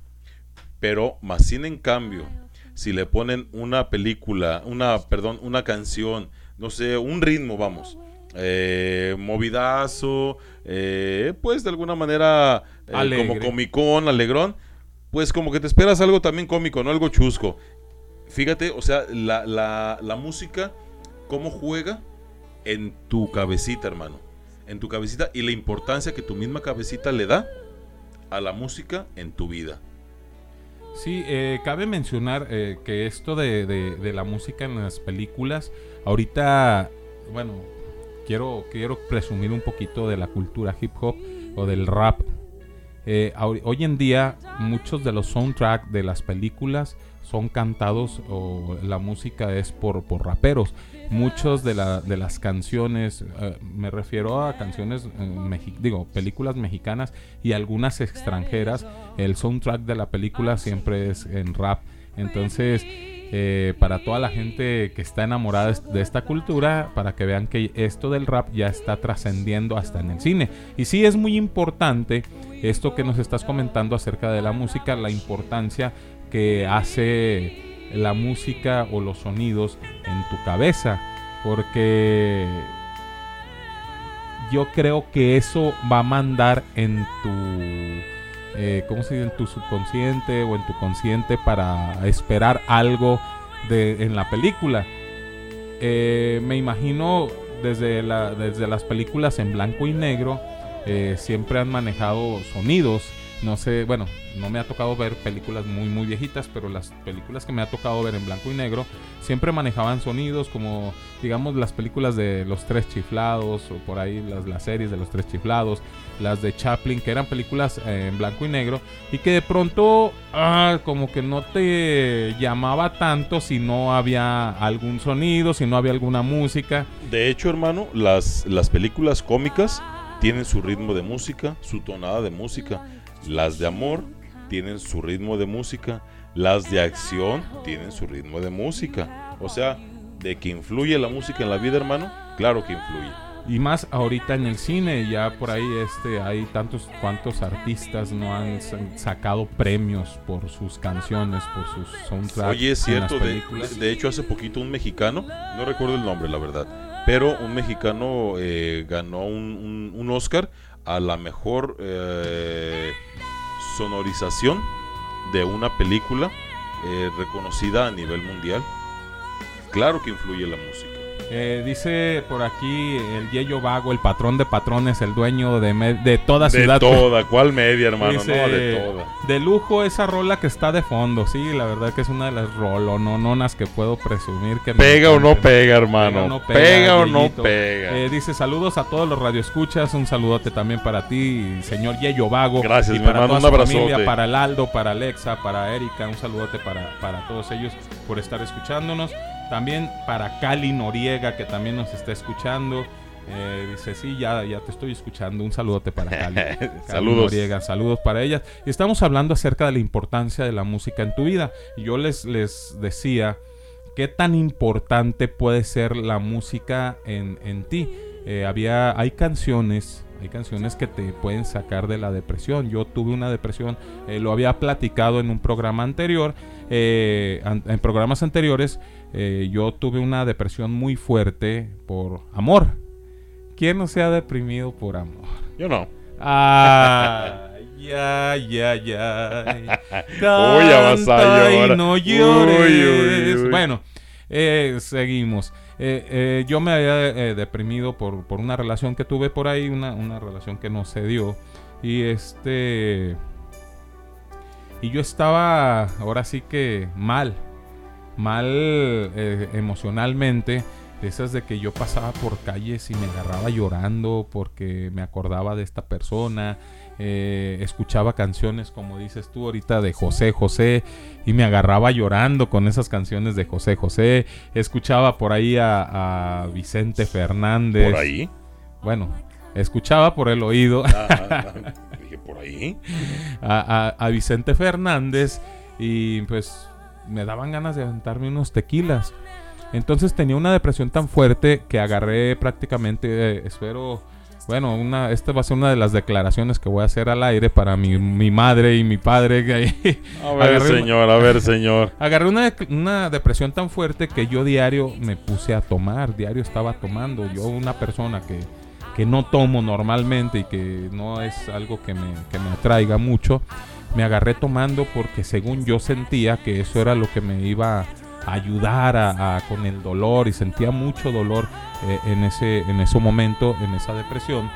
Pero más sin en cambio, si le ponen una película, una, perdón, una canción, no sé, un ritmo, vamos, eh, movidazo, eh, pues de alguna manera eh, como comicón, alegrón, pues como que te esperas algo también cómico, no algo chusco. Fíjate, o sea, la, la, la música, cómo juega en tu cabecita, hermano. En tu cabecita y la importancia que tu misma cabecita le da a la música en tu vida. Sí, eh, cabe mencionar que esto de, de- de la música en las películas, ahorita, bueno, quiero, quiero presumir un poquito de la cultura hip hop o del rap. Eh, hoy en día muchos de los soundtracks de las películas son cantados o la música es por, por raperos. Muchos de, la- de las canciones, eh, me refiero a canciones, eh, digo, películas mexicanas y algunas extranjeras, el soundtrack de la película siempre es en rap. Entonces, eh, para toda la gente que está enamorada de- esta cultura, para que vean que esto del rap ya está trascendiendo hasta en el cine. Y sí es muy importante esto que nos estás comentando acerca de la música, la importancia que hace la música o los sonidos en tu cabeza, porque yo creo que eso va a mandar en tu eh, ¿cómo se dice? en tu subconsciente o en tu consciente para esperar algo de, en la película. Eh, me imagino desde, la, desde las películas en blanco y negro eh, siempre han manejado sonidos. No sé, bueno, no me ha tocado ver películas muy muy viejitas, pero las películas que me ha tocado ver en blanco y negro siempre manejaban sonidos como digamos las películas de Los Tres Chiflados o por ahí las, las series de Los Tres Chiflados, las de Chaplin que eran películas eh, en blanco y negro y que de pronto ah, como que no te llamaba tanto si no había algún sonido, si no había alguna música. De hecho, hermano, las, las películas cómicas tienen su ritmo de música, su tonada de música. Las de amor tienen su ritmo de música. Las de acción tienen su ritmo de música. O sea, de que influye la música en la vida, hermano, claro que influye. Y más ahorita en el cine, ya por ahí este hay tantos cuantos artistas no han sa- sacado premios por sus canciones, por sus soundtracks. Oye, es cierto, de, de hecho hace poquito un mexicano, no recuerdo el nombre, la verdad, pero un mexicano eh, ganó un, un- un Oscar a la mejor eh, sonorización de una película eh, reconocida a nivel mundial. Claro que influye la música. Eh, dice por aquí el Yello Vago, el patrón de patrones, el dueño de, de toda De ciudad. toda, ¿cuál media, hermano? Dice, no, de toda. de lujo esa rola que está de fondo, sí, la verdad que es una de las rolonononas que puedo presumir que me Pega o no pega, hermano. Pega o no pega. Eh, dice saludos a todos los radioescuchas, un saludote también para ti, señor Yello Vago. Gracias, y para hermano, toda un su abrazote. familia, para el Aldo, para Alexa, para Erika, un saludote para, para todos ellos por estar escuchándonos. También para Cali Noriega, que también nos está escuchando. Eh, dice, sí, ya, ya te estoy escuchando. Un saludote para Cali. Cali Saludos. Noriega, saludos para ellas. Y estamos hablando acerca de la importancia de la música en tu vida. Y yo les, les decía, ¿qué tan importante puede ser la música en, en ti? Eh, había, hay canciones, hay canciones que te pueden sacar de la depresión. Yo tuve una depresión, eh, lo había platicado en un programa anterior, eh, en programas anteriores, eh, yo tuve una depresión muy fuerte por amor. ¿Quién no se ha deprimido por amor? Yo no. Ah, ya, ya, ya. Uy, ya vas a Canta y llorar. no Uy, llores. uy, uy. Bueno, Eh, seguimos. Eh, eh, yo me había deprimido por, por una relación que tuve por ahí, una, una relación que no se dio. Y este. Y yo estaba ahora sí que mal. Mal eh, emocionalmente. De esas de que yo pasaba por calles y me agarraba llorando porque me acordaba de esta persona. eh, escuchaba canciones como dices tú ahorita de José José y me agarraba llorando con esas canciones de José José. Escuchaba por ahí a, a Vicente Fernández. ¿Por ahí? Bueno, escuchaba por el oído. Ah, dije, ¿por ahí? a, a- a Vicente Fernández y pues me daban ganas de aventarme unos tequilas. Entonces tenía una depresión tan fuerte que agarré prácticamente, eh, espero, bueno, una, esta va a ser una de las declaraciones que voy a hacer al aire para mi, mi madre y mi padre. que- A ver, Agarré señor, a ver, señor. Agarré una, una depresión tan fuerte que yo diario me puse a tomar, diario estaba tomando. Yo una persona que, que no tomo normalmente y que no es algo que me, que me atraiga mucho, me agarré tomando porque según yo sentía que eso era lo que me iba a ayudar a, con el dolor y sentía mucho dolor eh, en, ese, en ese momento, en esa depresión.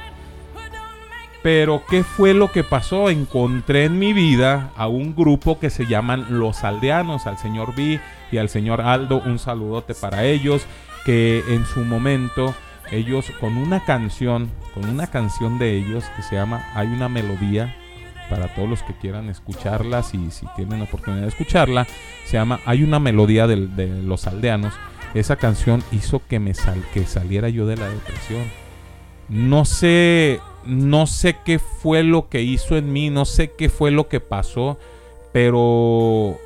Pero ¿qué fue lo que pasó? Encontré en mi vida a un grupo que se llaman Los Aldeanos, al señor B y al señor Aldo, un saludote para ellos, que en su momento ellos con una canción, con una canción de ellos que se llama Hay una melodía, para todos los que quieran escucharla, si, si tienen oportunidad de escucharla, se llama Hay una melodía de, Los Aldeanos. Esa canción hizo que me sal, que saliera yo de la depresión. No sé, no sé qué fue lo que hizo en mí, no sé qué fue lo que pasó, pero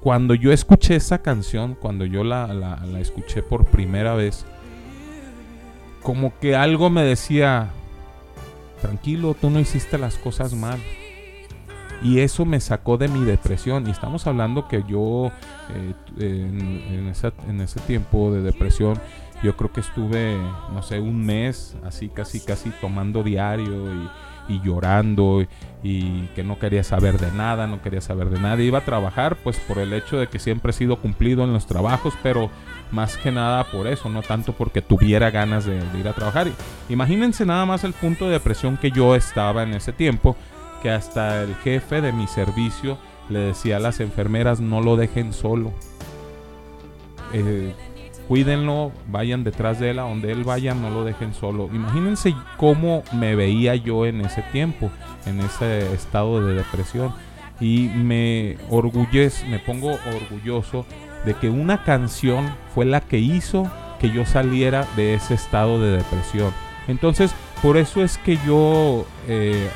cuando yo escuché esa canción, cuando yo la, la- la escuché por primera vez, como que algo me decía, tranquilo, tú no hiciste las cosas mal. Y eso me sacó de mi depresión. Y estamos hablando que yo eh, en, esa- en ese tiempo de depresión, yo creo que estuve, no sé, un mes así, casi, casi tomando diario y, llorando y, y que no quería saber de nada, no quería saber de nada. Iba a trabajar pues por el hecho de que siempre he sido cumplido en los trabajos, pero más que nada por eso, no tanto porque tuviera ganas de, de ir a trabajar. Imagínense nada más el punto de depresión que yo estaba en ese tiempo, que hasta el jefe de mi servicio le decía a las enfermeras no lo dejen solo. Eh, cuídenlo, vayan detrás de él, a donde él vaya, no lo dejen solo. Imagínense cómo me veía yo en ese tiempo, en ese estado de depresión. Y me orgullez, me pongo orgulloso de que una canción fue la que hizo que yo saliera de ese estado de depresión. Entonces, por eso es que yo eh,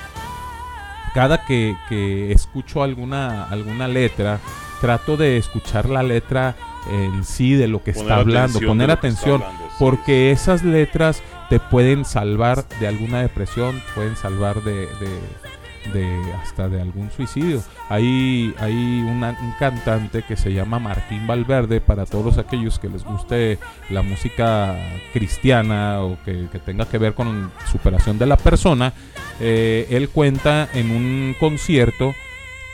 cada que, que escucho alguna, alguna letra, trato de escuchar la letra en sí de lo que Poner está hablando, poner atención, hablando, sí, porque esas letras te pueden salvar de alguna depresión, pueden salvar de, de- hasta de algún suicidio. Hay, hay un cantante que se llama Martín Valverde, para todos aquellos que les guste la música cristiana o que, que tenga que ver con superación de la persona, eh, él cuenta en un concierto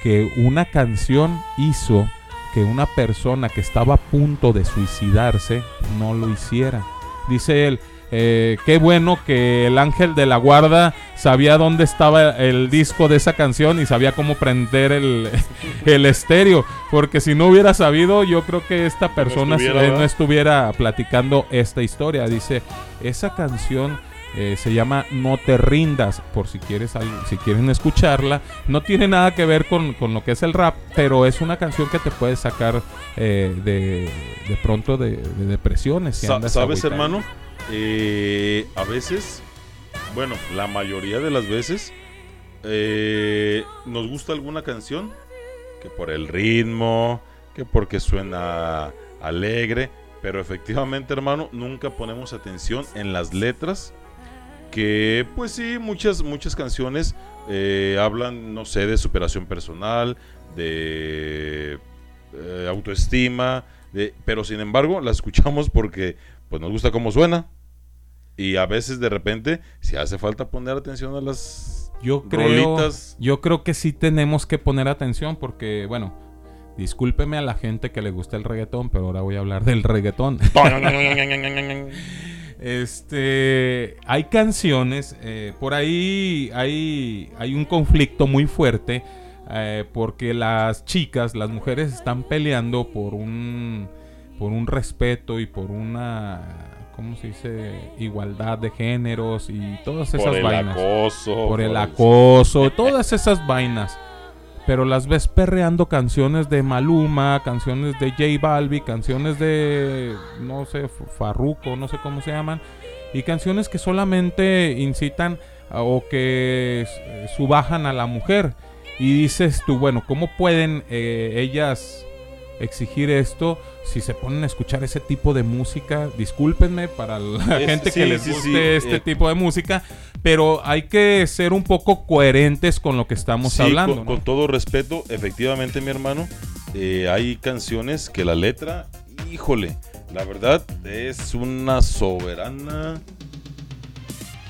que una canción hizo que una persona que estaba a punto de suicidarse no lo hiciera. Dice él, eh, qué bueno que el ángel de la guarda sabía dónde estaba el disco de esa canción y sabía cómo prender el, el estéreo, porque si no hubiera sabido, yo creo que esta persona estuviera, eh, no estuviera platicando esta historia. Dice, esa canción eh, se llama No te rindas, por si quieres si quieren escucharla. No tiene nada que ver con, con lo que es el rap, pero es una canción que te puede sacar eh, de, de pronto de, de depresiones. si Sa- andas ¿Sabes, hermano? Eh, a veces, bueno, la mayoría de las veces, eh, nos gusta alguna canción que por el ritmo, que porque suena alegre, pero efectivamente, hermano, nunca ponemos atención en las letras. Que, pues sí, muchas, muchas canciones eh, hablan, no sé, de superación personal, de eh, autoestima, de, pero sin embargo las escuchamos porque pues nos gusta cómo suena. Y a veces de repente si hace falta poner atención a las Yo creo, rolitas. yo creo que sí tenemos que poner atención porque, bueno, Discúlpeme a la gente que le gusta el reggaetón, pero ahora voy a hablar del reggaetón. este, hay canciones, eh, por ahí hay, hay un conflicto muy fuerte eh, porque las chicas, las mujeres están peleando por un, por un respeto y por una ¿cómo se dice? Igualdad de géneros y todas esas Por el vainas. acoso, Por el por el- acoso, todas esas vainas. Pero las ves perreando canciones de Maluma, canciones de J Balbi, canciones de, no sé, Farruko, no sé cómo se llaman. Y canciones que solamente incitan a- o que eh, subajan a la mujer. Y dices tú, bueno, ¿cómo pueden eh, ellas exigir esto si se ponen a escuchar ese tipo de música? Discúlpenme para la Es- gente sí, que les sí, guste sí, este eh. tipo de música, pero hay que ser un poco coherentes con lo que estamos hablando. con, ¿no? con todo respeto, efectivamente, mi hermano, eh, hay canciones que la letra, híjole, la verdad es una soberana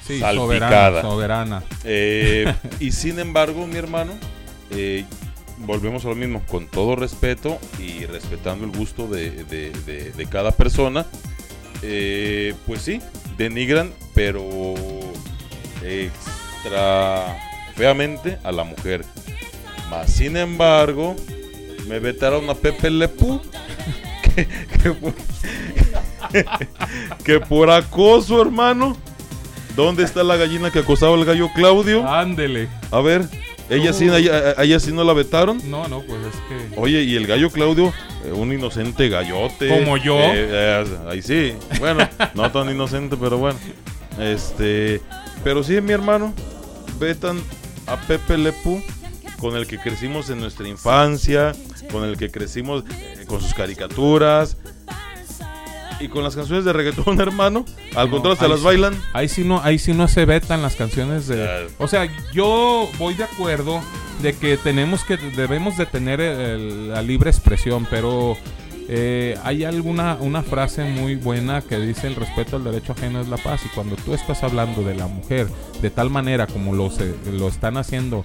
Sí, salpicada. soberana, soberana. Eh, y sin embargo, mi hermano, eh, volvemos a lo mismo, con todo respeto y respetando el gusto de, de- de- de cada persona, eh, pues sí, denigran, pero extra feamente a la mujer. Más sin embargo, me vetaron a Pepe Lepú. Que, que por, que por acoso, hermano. ¿Dónde está la gallina que acosaba al gallo Claudio? Ándele. A ver, ella sí, ella, a ella sí no la vetaron. No, no, pues es que. Oye, y el gallo Claudio, eh, un inocente gallote. ¿Como yo? Eh, eh, ahí sí. Bueno, no tan inocente, pero bueno. Este. Pero sí, mi hermano. Vetan a Pepe Lepú, con el que crecimos en nuestra infancia, con el que crecimos con sus caricaturas. Y con las canciones de reggaetón, hermano. Al No, contrario, se las sí- bailan. Ahí sí no, ahí sí no se vetan las canciones de. O sea, yo voy de acuerdo de que tenemos que debemos de tener el- la libre expresión, pero eh, hay alguna una frase muy buena que dice el respeto al derecho ajeno es la paz y cuando tú estás hablando de la mujer de tal manera como lo se- lo están haciendo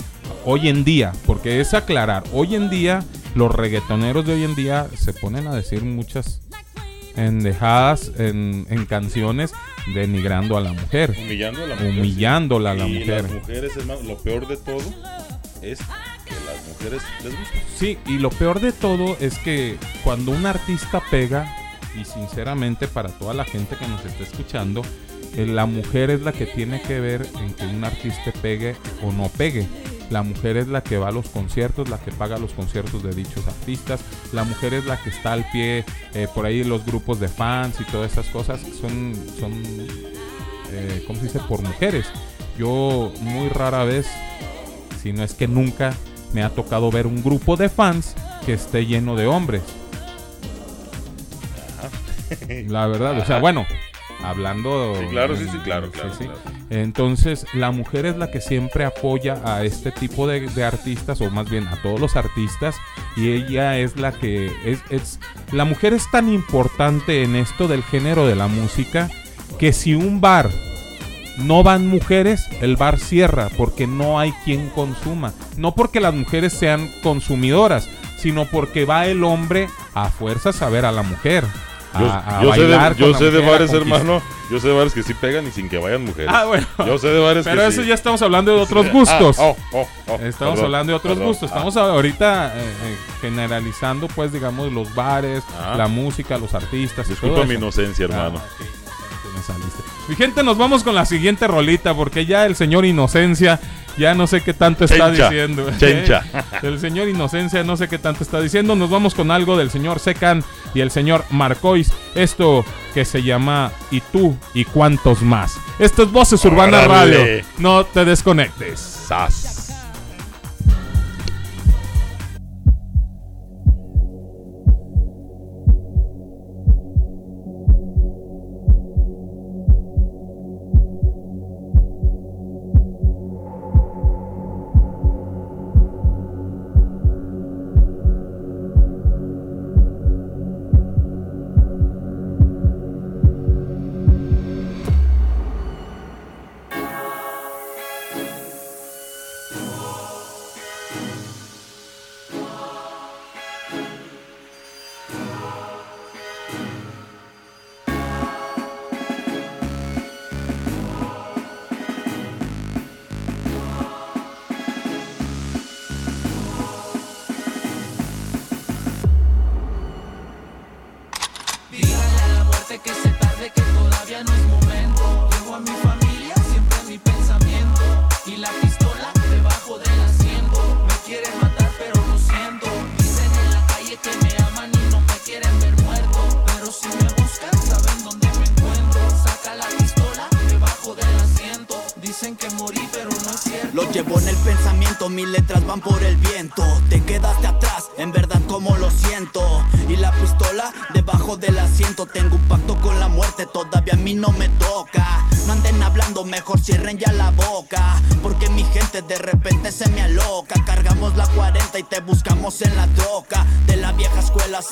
hoy en día, porque es aclarar, hoy en día los reggaetoneros de hoy en día se ponen a decir muchas endejadas en, en canciones denigrando a la mujer. Humillando a la mujer. Humillándola a la Y mujer. Las mujeres, hermano, lo peor de todo es que las mujeres les gusta. Sí, y lo peor de todo es que cuando un artista pega, y sinceramente para toda la gente que nos está escuchando, eh, la mujer es la que tiene que ver en que un artista pegue o no pegue. La mujer es la que va a los conciertos, la que paga los conciertos de dichos artistas. La mujer es la que está al pie, eh, por ahí los grupos de fans y todas esas cosas son, son eh, ¿cómo se dice? Por mujeres. Yo muy rara vez, si no es que nunca, me ha tocado ver un grupo de fans que esté lleno de hombres. La verdad, o sea, bueno, hablando... Sí, claro, sí, sí, claro, claro, sí. claro. Entonces, la mujer es la que siempre apoya a este tipo de, de artistas, o más bien a todos los artistas, y ella es la que es, es... La mujer es tan importante en esto del género de la música, que si un bar no van mujeres, el bar cierra porque no hay quien consuma. No porque las mujeres sean consumidoras, sino porque va el hombre a fuerzas a ver a la mujer. A, Yo, a yo sé de, yo sé bares, hermano. Yo sé de bares que sí pegan y sin que vayan mujeres. Ah, bueno. Yo sé de bares Pero que eso sí. ya estamos hablando de otros Ah, gustos. oh, oh, oh, estamos perdón, hablando de otros perdón. gustos. Estamos ahorita eh, eh, generalizando, pues, digamos, los bares, Ah. la música, los artistas. Disculpa todo mi eso. inocencia, Ah, hermano. ok, inocente me saliste. Mi gente, nos vamos con la siguiente rolita porque ya el señor Inocencia ya no sé qué tanto está Chencha, diciendo. chencha. el señor Inocencia no sé qué tanto está diciendo. Nos vamos con algo del señor Secan y el señor Marcois. Esto que se llama ¿Y tú y cuántos más? Esto es Voces Urbana. Radio. No te desconectes. Sas.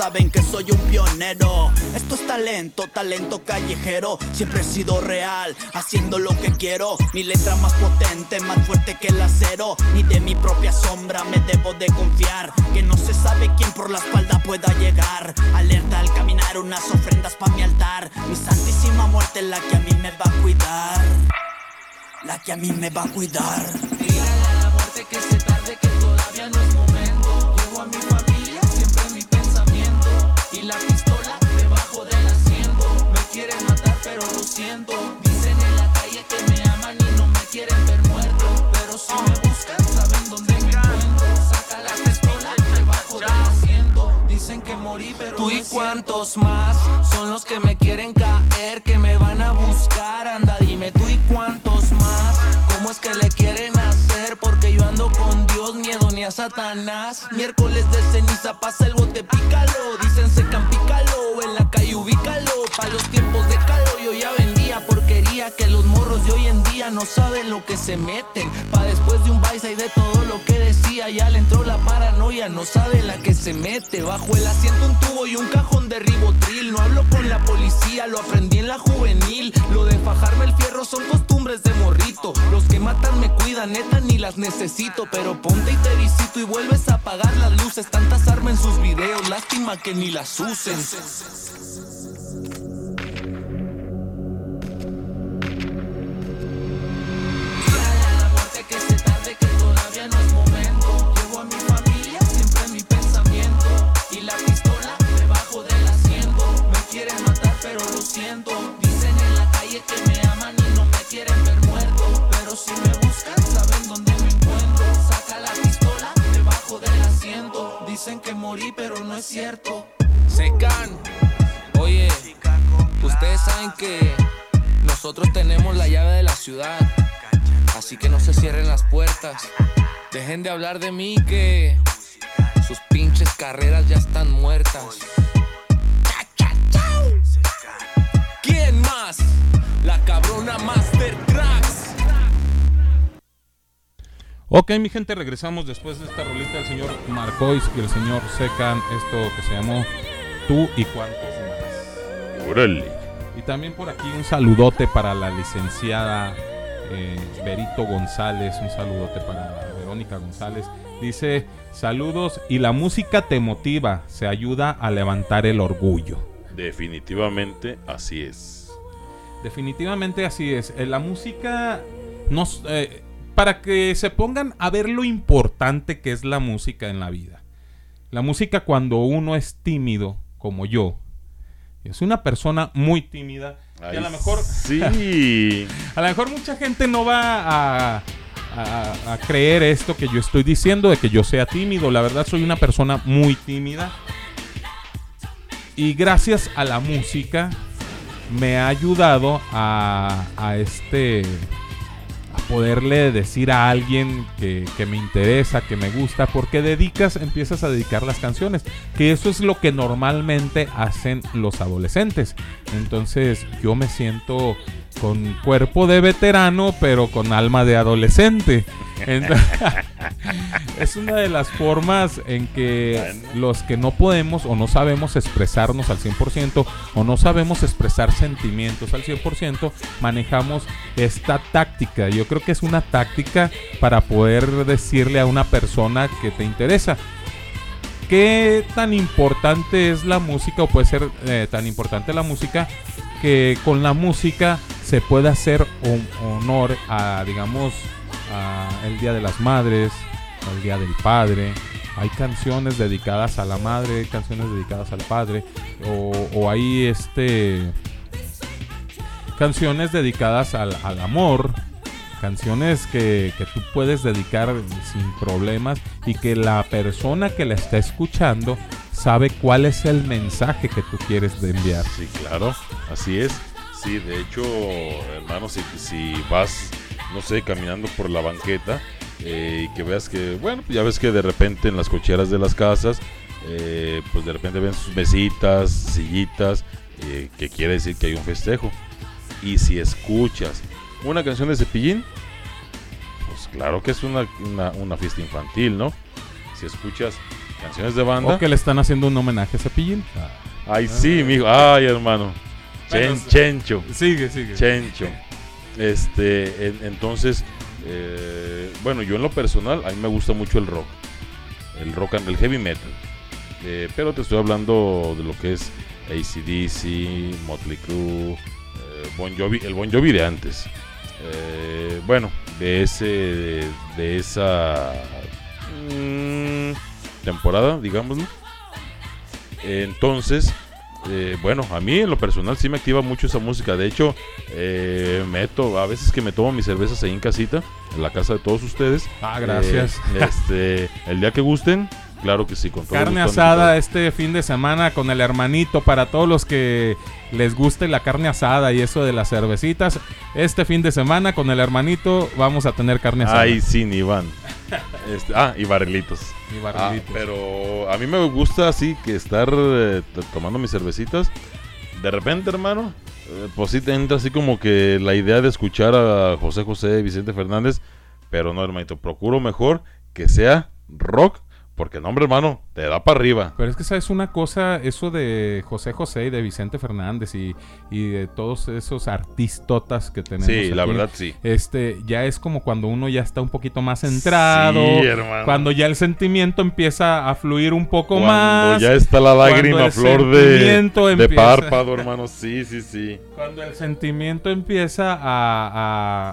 Saben que soy un pionero. Esto es talento, talento callejero. Siempre he sido real, haciendo lo que quiero. Mi letra más potente, más fuerte que el acero. Ni de mi propia sombra me debo de confiar. Que no se sabe quién por la espalda pueda llegar. Alerta al caminar, unas ofrendas pa' mi altar. Mi santísima muerte, la que a mí me va a cuidar. La que a mí me va a cuidar. Dígale la muerte que se y cuántos más son los que me quieren caer, que me van a buscar. Anda, dime tú y cuántos más. ¿Cómo es que le quieren hacer? Porque yo ando con Dios, miedo ni a Satanás. Miércoles de ceniza, pasa el bote, pícalo. Dicen secan, pícalo. En la calle, ubícalo. Pa' los tiempos de calor, yo ya vendía porquería. Que los morros de hoy en día no saben lo que se meten. Pa' después de un baile y de todo lo que ya le entró la paranoia. No sabe la que se mete. Bajo el asiento, un tubo y un cajón de ribotril. No hablo con la policía, lo aprendí en la juvenil. Lo de fajarme el fierro son costumbres de morrito. Los que matan me cuidan, neta, ni las necesito. Pero ponte y te visito y vuelves a apagar las luces. Tantas armas en sus videos, lástima que ni las usen. Ok, mi gente, regresamos después de esta rolita del señor Marcois y el señor Secan, esto que se llamó Tú y cuántos más. Órale. Y también por aquí un saludote para la licenciada eh, Berito González, un saludote para Verónica González. Dice, saludos y la música te motiva, se ayuda a levantar el orgullo. Definitivamente así es. Definitivamente así es. Eh, la música nos... eh, para que se pongan a ver lo importante que es la música en la vida. La música cuando uno es tímido, como yo, es una persona muy tímida y a lo mejor sí. a lo mejor mucha gente no va a, a- a creer esto que yo estoy diciendo de que yo sea tímido. La verdad soy una persona muy tímida. Y gracias a la música me ha ayudado a, a este poderle decir a alguien que, me interesa, que me gusta, porque dedicas, empiezas a dedicar las canciones, que eso es lo que normalmente hacen los adolescentes. Entonces yo me siento con cuerpo de veterano, pero con alma de adolescente. Entonces, es una de las formas en que los que no podemos o no sabemos expresarnos al 100% o no sabemos expresar sentimientos al 100%, manejamos esta táctica. Yo creo que es una táctica para poder decirle a una persona que te interesa. ¿Qué tan importante es la música o puede ser eh, tan importante la música que con la música se puede hacer un honor a, digamos, el Día de las Madres, al Día del Padre? Hay canciones dedicadas a la madre, canciones dedicadas al padre, o, o hay este canciones dedicadas al, al amor, canciones que, que tú puedes dedicar sin problemas y que la persona que la está escuchando sabe cuál es el mensaje que tú quieres enviar. Sí, claro, así es. Sí, de hecho, hermano, si, si vas, no sé, caminando por la banqueta eh, y que veas que, bueno, ya ves que de repente en las cocheras de las casas, eh, pues de repente ven sus mesitas, sillitas, eh, que quiere decir que hay un festejo. Y si escuchas una canción de cepillín, pues claro que es una, una, una fiesta infantil, ¿no? Si escuchas canciones de banda. O que le están haciendo un homenaje a Cepillín. Ay, sí, mijo. Ay, hermano. Bueno, Chen- chencho. sigue, sigue. Chencho. Este, en- entonces, eh, bueno, yo en lo personal, a mí me gusta mucho el rock. El rock and el heavy metal. Eh, pero te estoy hablando de lo que es ACDC, Motley Crue, eh, Bon Jovi, el Bon Jovi de antes. Eh, bueno, de ese, de, de esa mm, temporada, digámoslo. Entonces, eh, bueno, a mí en lo personal sí me activa mucho esa música. De hecho, eh, meto, a veces que me tomo mis cervezas ahí en casita, en la casa de todos ustedes. Ah, gracias. Eh, este, el día que gusten, claro que sí, con todo Carne gusto, asada este fin de semana con el hermanito para todos los que les guste la carne asada y eso de las cervecitas. Este fin de semana con el hermanito vamos a tener carne asada. Ay, sí, Iván. Este, ah, y barrilitos. Y barrilitos. Ah, pero a mí me gusta así que estar eh, tomando mis cervecitas. De repente, hermano, eh, pues sí te entra así como que la idea de escuchar a José José, Vicente Fernández. Pero no, hermanito, procuro mejor que sea rock. Porque no, hombre, hermano, te da para arriba. Pero es que sabes una cosa, eso de José José y de Vicente Fernández y, y de todos esos artistotas que tenemos. Sí, la verdad, sí. Este, ya es como cuando uno ya está un poquito más centrado. Sí, hermano. Cuando ya el sentimiento empieza a fluir un poco Cuando más. ya está la cuando lágrima flor de, sentimiento de empieza- párpado, hermano. Sí, sí, sí. Cuando el sentimiento empieza a,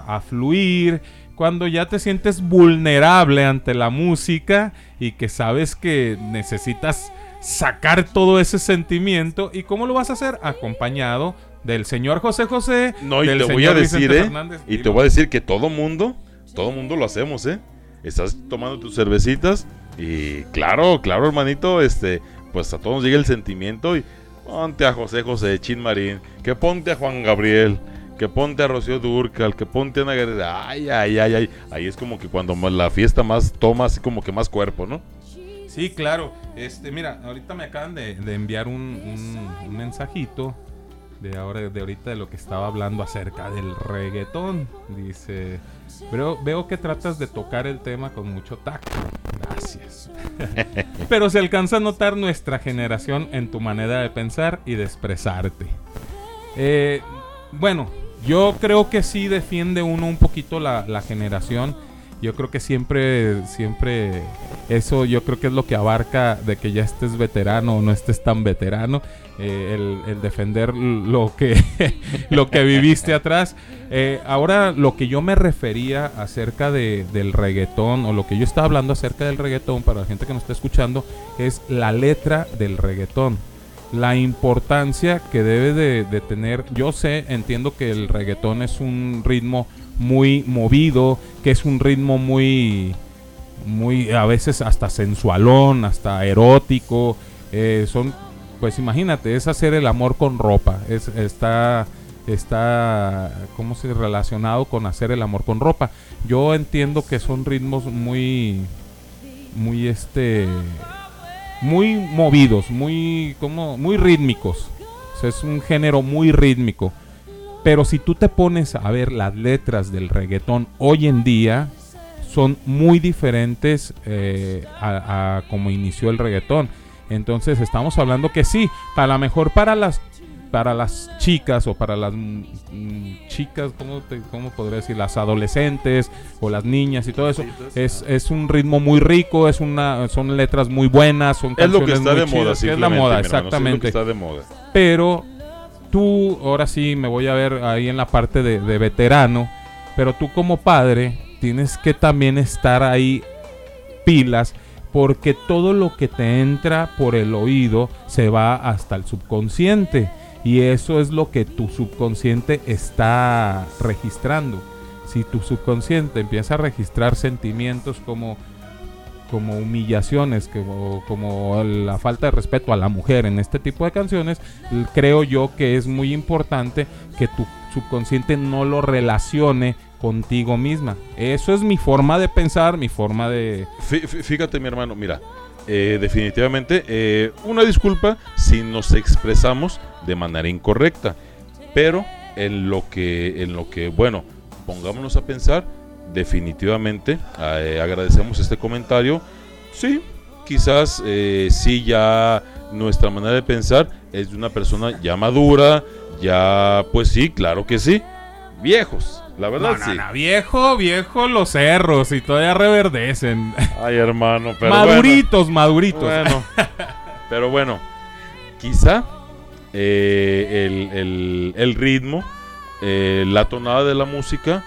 a- a fluir, cuando ya te sientes vulnerable ante la música y que sabes que necesitas sacar todo ese sentimiento. ¿Y cómo lo vas a hacer? Acompañado del señor José José. No, y del te voy a decir, ¿eh? Y te voy a decir que todo mundo, todo mundo lo hacemos, ¿eh? Estás tomando tus cervecitas y claro, claro, hermanito, este, pues a todos llega el sentimiento y ponte a José José, Chin Marín, que ponte a Juan Gabriel, que ponte a Rocío Durcal, que ponte a Ana. Ay, ay, ay, ay. Ahí es como que cuando la fiesta más toma así como que más cuerpo, ¿no? Sí, claro. Este, mira, ahorita me acaban de, enviar un mensajito de ahora, de ahorita de lo que estaba hablando acerca del reggaetón. Dice, pero veo que tratas de tocar el tema con mucho tacto. Gracias. pero se alcanza a notar nuestra generación en tu manera de pensar y de expresarte. Eh, bueno, yo creo que sí defiende uno un poquito la, generación. Yo creo que siempre, siempre, eso yo creo que es lo que abarca de que ya estés veterano o no estés tan veterano, eh, el, defender lo que, lo que viviste atrás. Eh, ahora, lo que yo me refería acerca de, del reggaetón, o lo que yo estaba hablando acerca del reggaetón, para la gente que nos está escuchando, es la letra del reggaetón la importancia que debe de, tener. Yo sé, entiendo que el reggaetón es un ritmo muy movido, que es un ritmo muy, muy a veces hasta sensualón, hasta erótico. eh, son, pues imagínate, es hacer el amor con ropa. Es, está, está, ¿cómo se relacionado con hacer el amor con ropa? Yo entiendo que son ritmos muy, muy este muy movidos, muy como muy rítmicos. Es un género muy rítmico. Pero si tú te pones a ver las letras del reggaetón hoy en día, son muy diferentes eh, a, a como inició el reggaetón. Entonces estamos hablando que sí, para lo mejor para las para las chicas o para las mm, mm, chicas, ¿cómo, te- cómo podría decir? Las adolescentes o las niñas y todo eso. Es, es un ritmo muy rico, es una, son letras muy buenas, son Es lo que canciones está muy de moda, chidas, que es la moda, es lo que exactamente. está de moda. Pero tú, ahora sí me voy a ver ahí en la parte de, de veterano, pero tú como padre tienes que también estar ahí pilas porque todo lo que te entra por el oído se va hasta el subconsciente y eso es lo que tu subconsciente está registrando. Si tu subconsciente empieza a registrar sentimientos como como humillaciones, como, como la falta de respeto a la mujer en este tipo de canciones, creo yo que es muy importante que tu subconsciente no lo relacione contigo misma. Eso es mi forma de pensar, mi forma de... Fí- fí- Fíjate, mi hermano, mira, eh, definitivamente, eh, una disculpa si nos expresamos de manera incorrecta, pero en lo que, en lo que, bueno, pongámonos a pensar, definitivamente eh, agradecemos este comentario. Sí, quizás eh, sí ya nuestra manera de pensar es de una persona ya madura, ya, pues sí, claro que sí, viejos, la verdad No, no, sí. no, viejo, viejo los cerros y todavía reverdecen. Ay, hermano, pero maduritos, maduritos. Bueno, pero bueno, quizá eh, el, el- el ritmo, eh, la tonada de la música,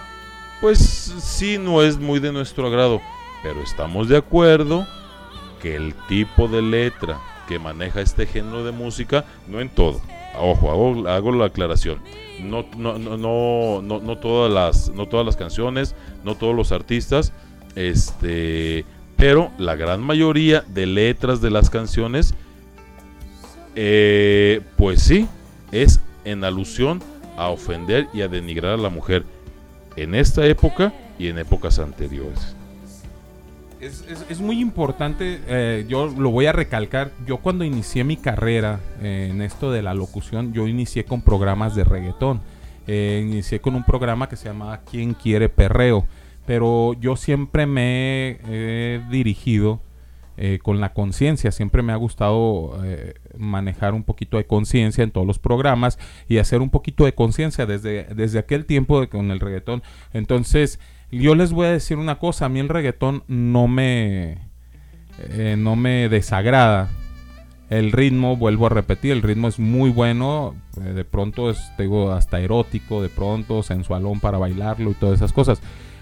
pues sí no es muy de nuestro agrado, pero estamos de acuerdo que el tipo de letra que maneja este género de música, no en todo, ojo, hago, hago la aclaración, no, no, no, no, no, no todas las, no todas las canciones, no todos los artistas, este, pero la gran mayoría de letras de las canciones, eh, pues sí, es en alusión a ofender y a denigrar a la mujer en esta época y en épocas anteriores. Es, es- muy importante, eh, yo lo voy a recalcar, yo cuando inicié mi carrera eh, en esto de la locución, yo inicié con programas de reggaetón. Eh, inicié con un programa que se llamaba ¿Quién quiere perreo? Pero yo siempre me he dirigido con la conciencia, siempre me ha gustado manejar un poquito de conciencia en todos los programas y hacer un poquito de conciencia desde, desde aquel tiempo de- con el reggaetón. Entonces, yo les voy a decir una cosa, a mí el reggaetón no me, eh, no me desagrada. El ritmo, vuelvo a repetir, el ritmo es muy bueno. eh, de pronto es digo, hasta erótico, de pronto sensualón para bailarlo y todas esas cosas.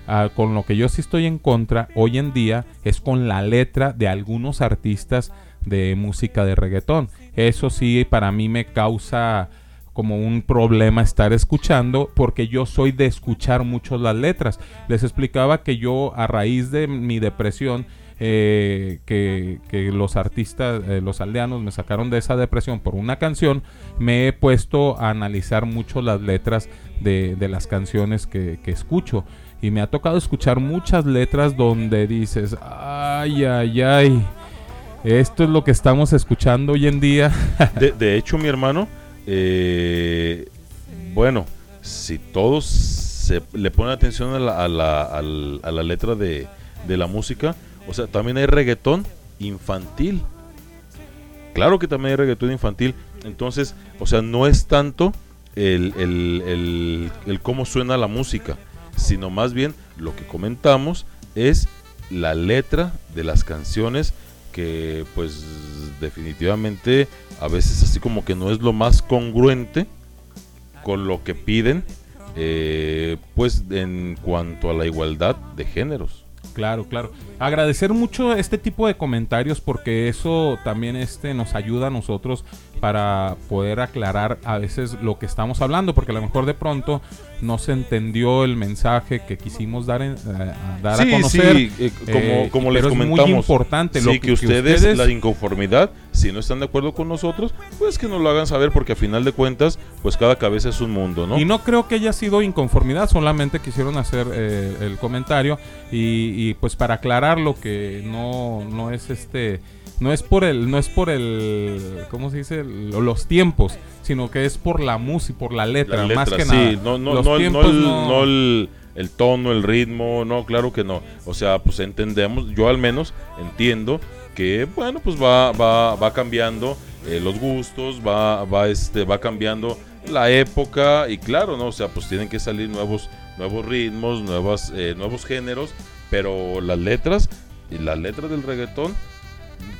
Ah, con lo que yo sí estoy en contra hoy en día es con la letra de algunos artistas de música de reggaetón. Eso sí, para mí me causa como un problema estar escuchando porque yo soy de escuchar mucho las letras. Les explicaba que yo a raíz de mi depresión, eh, que, que los artistas, eh, los aldeanos me sacaron de esa depresión por una canción, me he puesto a analizar mucho las letras de, de las canciones que, que escucho. Y me ha tocado escuchar muchas letras donde dices, ay, ay, ay, esto es lo que estamos escuchando hoy en día. De, de hecho, mi hermano, eh, bueno, si todos se le ponen atención a la, letra de, la música, o sea, también hay reggaetón infantil. Claro que también hay reggaetón infantil. Entonces, o sea, no es tanto el cómo suena la música, sino más bien lo que comentamos es la letra de las canciones que pues definitivamente a veces así como que no es lo más congruente con lo que piden eh, pues en cuanto a la igualdad de géneros. Claro, claro. Agradecer mucho este tipo de comentarios porque eso también este nos ayuda a nosotros para poder aclarar a veces lo que estamos hablando, porque a lo mejor de pronto no se entendió el mensaje que quisimos dar, en- eh, a, dar Sí, a conocer. sí, eh, como, eh, como les pero es comentamos. muy importante sí, lo que, que, que ustedes, ustedes la inconformidad, si no están de acuerdo con nosotros, pues que nos lo hagan saber, porque a final de cuentas, pues cada cabeza es un mundo, ¿no? Y no creo que haya sido inconformidad, solamente quisieron hacer eh, el comentario y, y, pues para aclarar lo que no, no es este, no es por el, no es por el, ¿cómo se dice? Lo- Los tiempos, sino que es por la música, por la letra, La más que sí, nada. no, no, Los no, no el, no- no el- el tono, el ritmo, no, claro que no. O sea, pues entendemos, yo al menos entiendo que, bueno, pues va, va, va cambiando eh, los gustos, va, va, este, va cambiando la época y claro, ¿no? O sea, pues tienen que salir nuevos, nuevos ritmos, nuevas, eh, nuevos géneros, pero las letras, y las letras del reggaetón,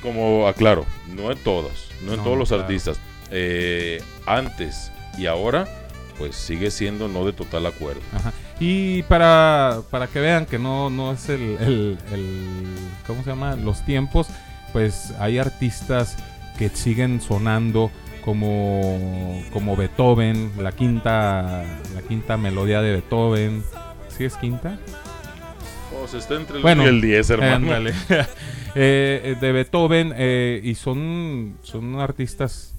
como aclaro, no en todos, no en No, todos los claro. artistas. Eh, antes y ahora, pues sigue siendo no de total acuerdo. Ajá. Y para, para que vean que no, no es el, el, el- ¿Cómo se llama? Los tiempos, pues hay artistas que siguen sonando como, como Beethoven, la quinta, la quinta melodía de Beethoven. ¿Sí es quinta? Sea, está entre el Bueno, 1 y el 10, hermano. Eh, eh, de Beethoven eh, y son, son artistas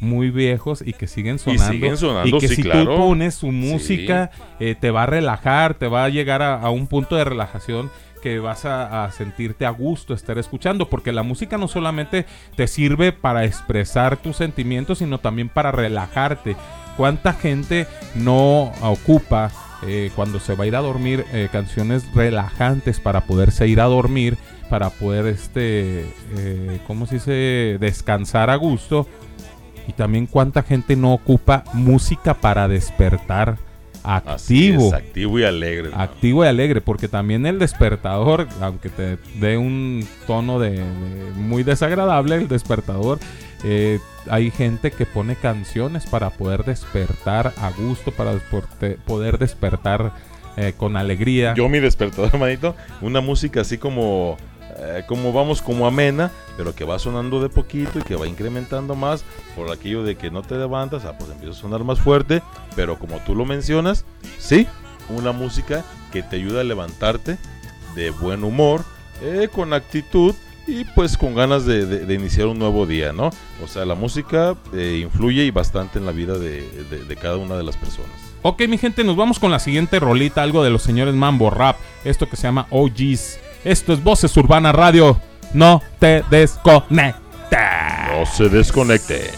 muy viejos y que siguen sonando. siguen sonando, y que sí, si claro. tú pones su música, eh, te va a relajar, te va a llegar a, a un punto de relajación que vas a, a sentirte a gusto estar escuchando, porque la música no solamente te sirve para expresar tus sentimientos, sino también para relajarte. ¿Cuánta gente no ocupa eh, cuando se va a ir a dormir eh, canciones relajantes para poderse ir a dormir, para poder, este, eh, ¿cómo se dice? Descansar a gusto. Y también cuánta gente no ocupa música para despertar activo. es, activo y alegre. hermano. Activo y alegre, porque también el despertador, aunque te dé un tono de, de muy desagradable, el despertador, eh, hay gente que pone canciones para poder despertar a gusto, para poder despertar eh, con alegría. Yo mi despertador, hermanito, una música así como, eh, como vamos, como amena, pero que va sonando de poquito y que va incrementando más por aquello de que no te levantas, ah, pues empieza a sonar más fuerte, pero como tú lo mencionas, sí, una música que te ayuda a levantarte de buen humor, con actitud y pues con ganas de, de- de iniciar un nuevo día, ¿no? O sea, la música eh, influye y bastante en la vida de- de- de cada una de las personas. Ok, mi gente, nos vamos con la siguiente rolita, algo de los señores Mambo Rap. Esto que se llama OGs. Esto es Voces Urbana Radio. No te desconectes. No se desconecte.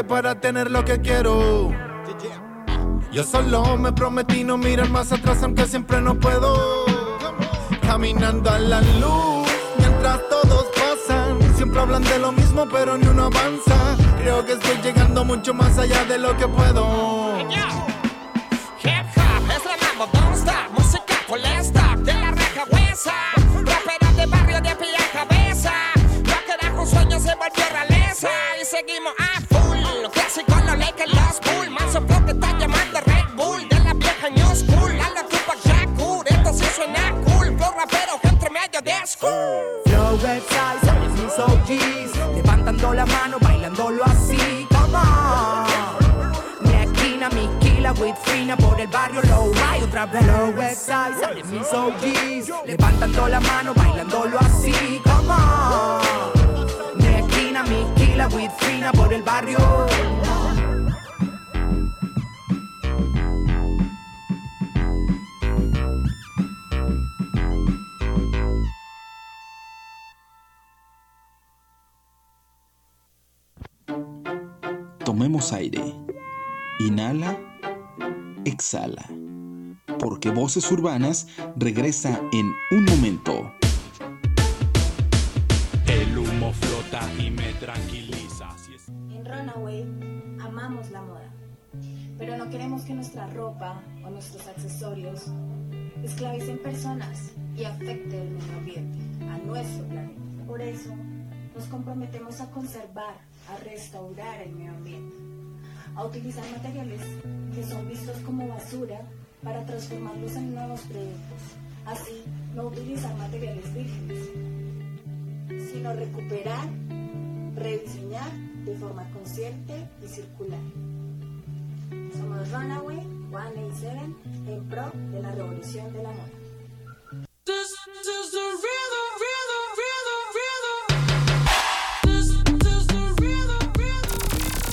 Para tener lo que quiero? Yo solo me prometí no mirar más atrás aunque siempre no puedo. Caminando a la luz mientras todos pasan. Siempre hablan de lo mismo pero ni uno avanza. Creo que estoy llegando mucho más allá de lo que puedo. Por el barrio low ride otra vez Flow website, salen mis OGs Levantando la mano, bailándolo así Come on Mi esquina, mi kila, with fina Por el barrio Tomemos aire. Inhala. Exhala. porque Voces Urbanas regresa en un momento. El humo flota y me tranquiliza. En Runaway amamos la moda, pero no queremos que nuestra ropa o nuestros accesorios esclavicen personas y afecte el medio ambiente, a nuestro planeta. Por eso nos comprometemos a conservar, a restaurar el medio ambiente, a utilizar materiales que son vistos como basura para transformarlos en nuevos productos. Así, no utilizar materiales vírgenes, sino recuperar, rediseñar de forma consciente y circular. Somos Runaway 187 en pro de la revolución de la moda.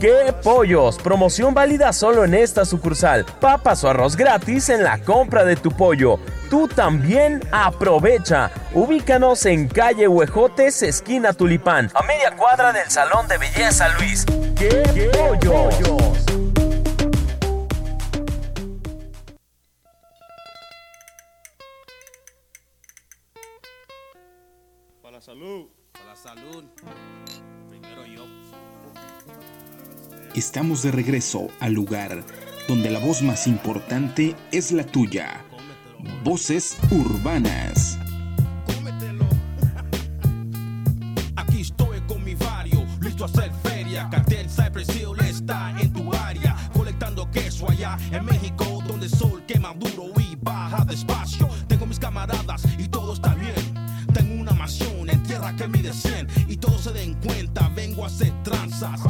¡Qué pollos! Promoción válida solo en esta sucursal. Papas o arroz gratis en la compra de tu pollo. Tú también aprovecha. Ubícanos en calle Huejotes, esquina Tulipán, a media cuadra del Salón de Belleza Luis. ¡Qué, pollos! Para la salud. Para la salud. Estamos de regreso al lugar donde la voz más importante es la tuya. Voces urbanas. Aquí estoy con mi vario, listo a hacer feria. Cartel Cypress Hill está en tu área. Colectando queso allá en México, donde el sol quema duro y baja despacio. Tengo mis camaradas y todo está bien. Tengo una mansión en tierra que mide 100 y todos se den cuenta. Vengo a hacer tranzas.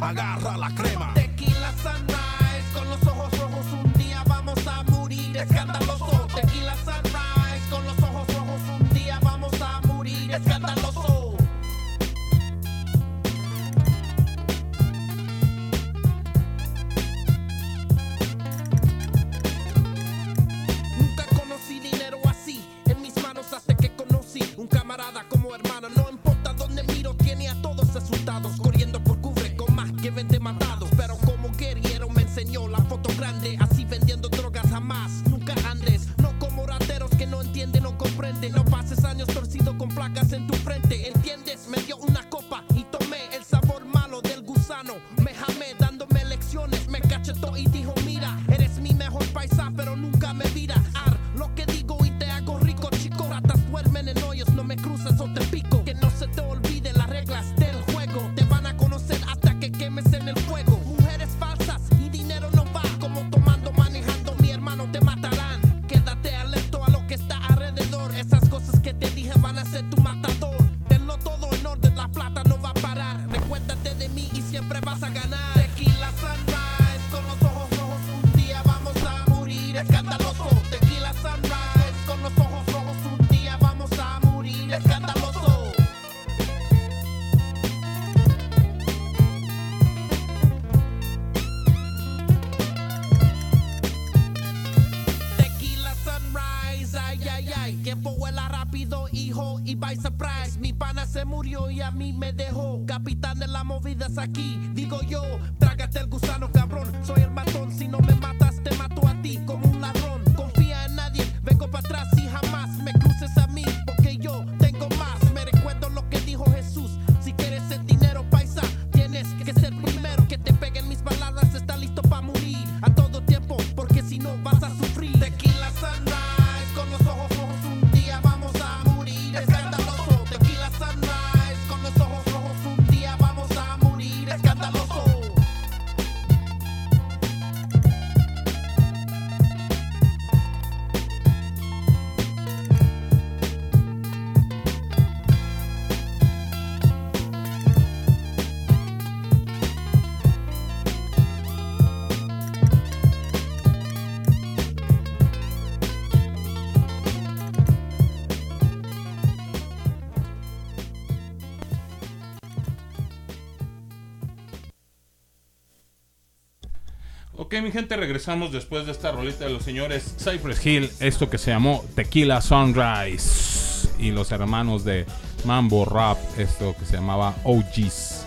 Agarra la crema. Mi gente, regresamos después de esta rolita de los señores Cypress Hill, esto que se llamó Tequila Sunrise, y los hermanos de Mambo Rap, esto que se llamaba OGs.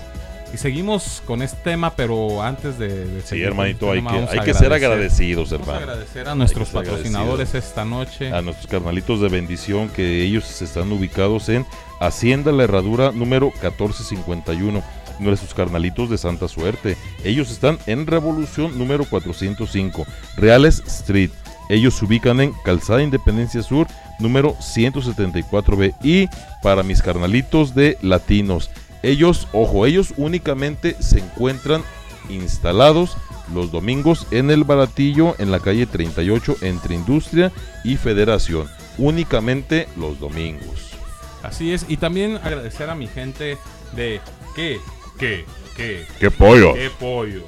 Y seguimos con este tema, pero antes de, de Sí, hermanito, este hay tema, que, hay que ser agradecidos, vamos a hermano. agradecer a nuestros patrocinadores esta noche. A nuestros carnalitos de bendición, que ellos están ubicados en Hacienda La Herradura número 1451. Nuestros carnalitos de Santa Suerte. Ellos están en Revolución número 405, Reales Street. Ellos se ubican en Calzada Independencia Sur número 174B. Y para mis carnalitos de Latinos, ellos, ojo, ellos únicamente se encuentran instalados los domingos en el Baratillo, en la calle 38, entre Industria y Federación. Únicamente los domingos. Así es, y también agradecer a mi gente de qué, qué, qué. ¡Qué pollos! ¡Qué pollos!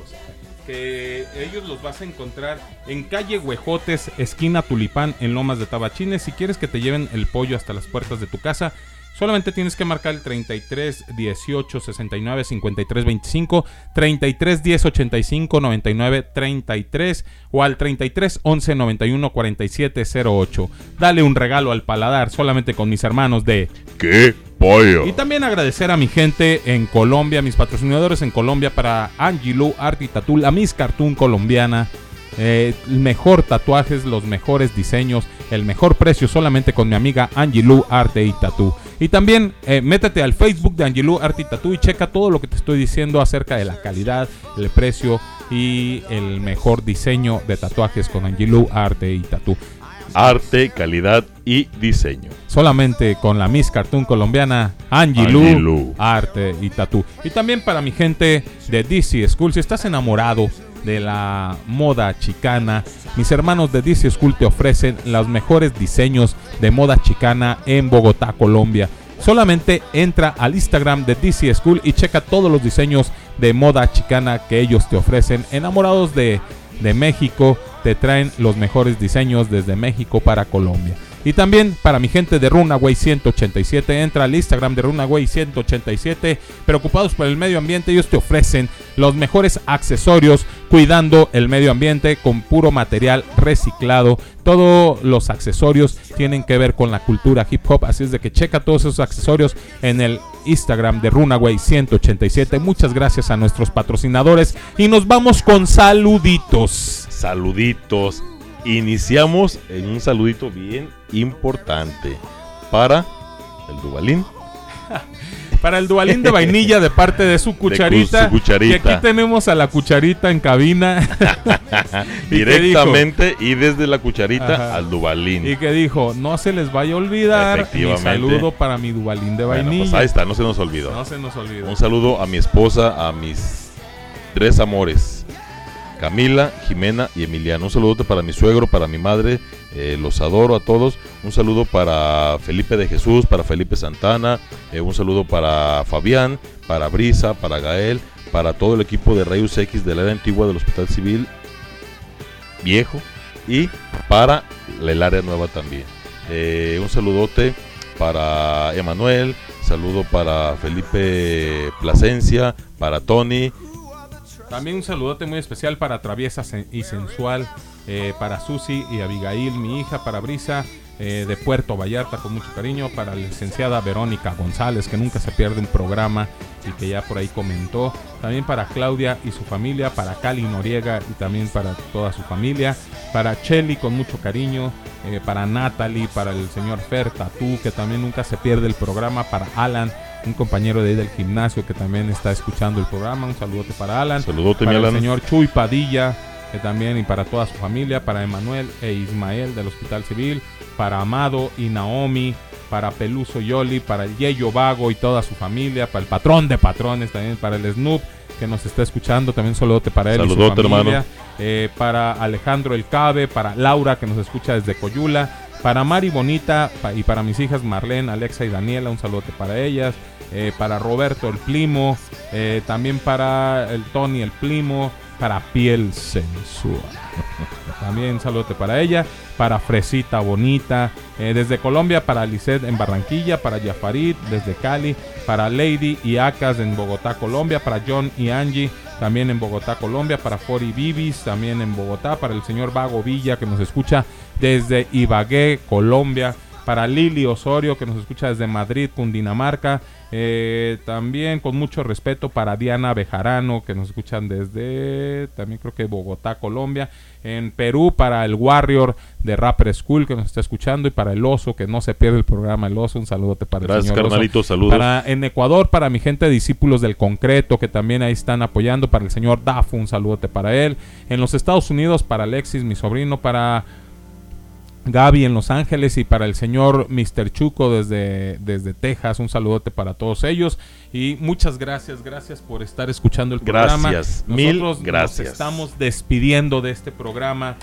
Que ellos los vas a encontrar en calle Huejotes, esquina Tulipán, en Lomas de Tabachines. Si quieres que te lleven el pollo hasta las puertas de tu casa, solamente tienes que marcar el 33 18 69 53 25, 33 10 85 99 33 o al 33 11 91 47 08. Dale un regalo al paladar solamente con mis hermanos de ¡Qué pollo! y también agradecer a mi gente en Colombia, mis patrocinadores en Colombia para Angilu Art y Tattoo, la Miss Cartoon colombiana. Eh, mejor tatuajes, los mejores diseños, el mejor precio solamente con mi amiga Angilu Arte y Tattoo. Y también eh, métete al Facebook de Angilu Arte y Tattoo y checa todo lo que te estoy diciendo acerca de la calidad, el precio y el mejor diseño de tatuajes con Angilu Arte y Tattoo. Arte, calidad y diseño. Solamente con la Miss Cartoon colombiana Angie Lu, Arte y Tatú. Y también para mi gente de DC School, si estás enamorado de la moda chicana, mis hermanos de DC School te ofrecen los mejores diseños de moda chicana en Bogotá, Colombia. Solamente entra al Instagram de DC School y checa todos los diseños de moda chicana que ellos te ofrecen. Enamorados de, de México, te traen los mejores diseños desde México para Colombia. Y también para mi gente de Runaway 187, entra al Instagram de Runaway 187, preocupados por el medio ambiente, ellos te ofrecen los mejores accesorios cuidando el medio ambiente con puro material reciclado. Todos los accesorios tienen que ver con la cultura hip hop, así es de que checa todos esos accesorios en el Instagram de Runaway 187. Muchas gracias a nuestros patrocinadores y nos vamos con saluditos. Saluditos. Iniciamos en un saludito bien importante para el Dubalín. Para el dualín de vainilla de parte de su cucharita. su cucharita. Que aquí tenemos a la cucharita en cabina. ¿Y Directamente y desde la cucharita Ajá. al Dubalín. Y que dijo, no se les vaya a olvidar mi Efectivamente. saludo para mi dualín de Bueno, vainilla. pues ahí está, no se nos olvidó. No se nos olvidó. Un saludo a mi esposa, a mis tres amores, Camila, Jimena y Emiliano. Un saludo para mi suegro, para mi madre, eh, los adoro a todos. Un saludo para Felipe de Jesús, para Felipe Santana, eh, un saludo para Fabián, para Brisa, para Gael, para todo el equipo de Rayos X del área antigua del Hospital Civil Viejo y para el área nueva también. Eh, un saludote para Emanuel, saludo para Felipe Plasencia, para Tony, También un saludote muy especial para Traviesa y Sensual, eh, para Susi y Abigail, mi hija, para Brisa eh, de Puerto Vallarta, con mucho cariño, para la licenciada Verónica González, que nunca se pierde un programa y que ya por ahí comentó. También para Claudia y su familia, para Cali Noriega y también para toda su familia, para Chelly con mucho cariño, eh, para Natalie, para el señor Fer Tatú, que también nunca se pierde el programa, para Alan un compañero de ahí del gimnasio que también está escuchando el programa. Un saludote para Alan. Saludote, para mi el Alan. señor Chuy Padilla, que también, y para toda su familia, para Emanuel e Ismael del Hospital Civil, para Amado y Naomi, para Peluso Yoli, para el Yeyo Vago y toda su familia, para el patrón de patrones también, para el Snoop que nos está escuchando, también un saludote para él y Saludote, su familia, hermano. eh, para Alejandro El Cabe, para Laura que nos escucha desde Coyula, para Mari Bonita y para mis hijas Marlene, Alexa y Daniela, un saludote para ellas, eh, para Roberto el Plimo, eh, también para el Tony el Plimo, para Piel Sensual. También saludote para ella, para Fresita Bonita, eh, desde Colombia, para Lisette en Barranquilla, para Yafarid desde Cali, para Lady y Acas en Bogotá, Colombia, para John y Angie también en Bogotá, Colombia, para Fori Bibis también en Bogotá, para el señor Vago Villa que nos escucha desde Ibagué, Colombia, para Lili Osorio que nos escucha desde Madrid, Cundinamarca, eh, también con mucho respeto para Diana Bejarano, que nos escuchan desde también creo que Bogotá, Colombia. En Perú, para el Warrior de Rapper School, que nos está escuchando. Y para el Oso, que no se pierde el programa El Oso. Un saludote para Gracias, el señor Oso. carnalito, saludos. Para, en Ecuador, para mi gente de Discípulos del Concreto, que también ahí están apoyando. Para el señor Dafu, un saludote para él. En los Estados Unidos, para Alexis, mi sobrino. Para Gaby en Los Ángeles y para el señor Mr. Chuco desde, desde Texas. Un saludote para todos ellos. Y muchas gracias, gracias por estar escuchando el programa. Gracias, mil gracias. Nos estamos despidiendo de este programa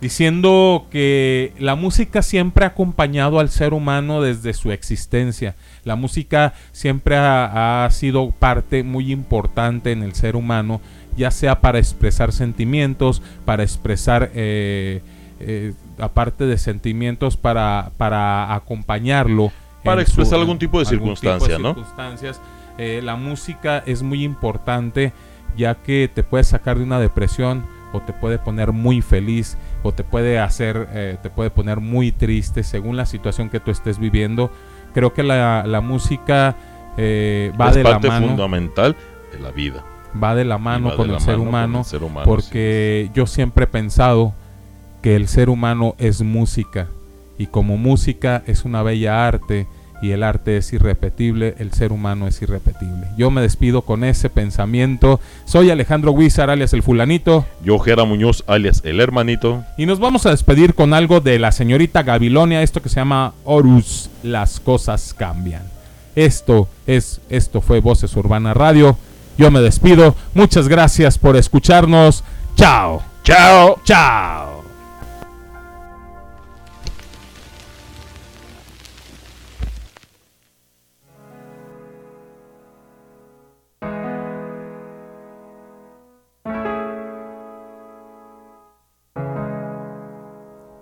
diciendo que la música siempre ha acompañado al ser humano desde su existencia. La música siempre ha, ha sido parte muy importante en el ser humano, ya sea para expresar sentimientos, para expresar... eh, eh, aparte de sentimientos para, para acompañarlo. Para su- expresar algún tipo de circunstancia, ¿no? circunstancias. Eh, la música es muy importante ya que te puede sacar de una depresión o te puede poner muy feliz o te puede hacer, eh, te puede poner muy triste según la situación que tú estés viviendo. Creo que la, la música eh, va es de la parte mano fundamental de la vida. va de la mano, con, mano el ser humano, porque yo siempre he pensado que el ser humano es música y como música es una bella arte y el arte es irrepetible, el ser humano es irrepetible. Yo me despido con ese pensamiento. Soy Alejandro Huizar, alias el fulanito. Yo, Jera Muñoz, alias el hermanito. Y nos vamos a despedir con algo de la señorita Gabilonia, esto que se llama Horus, las cosas cambian. Esto es, esto fue Voces Urbana Radio. Yo me despido. Muchas gracias por escucharnos. Chao. Chao. Chao.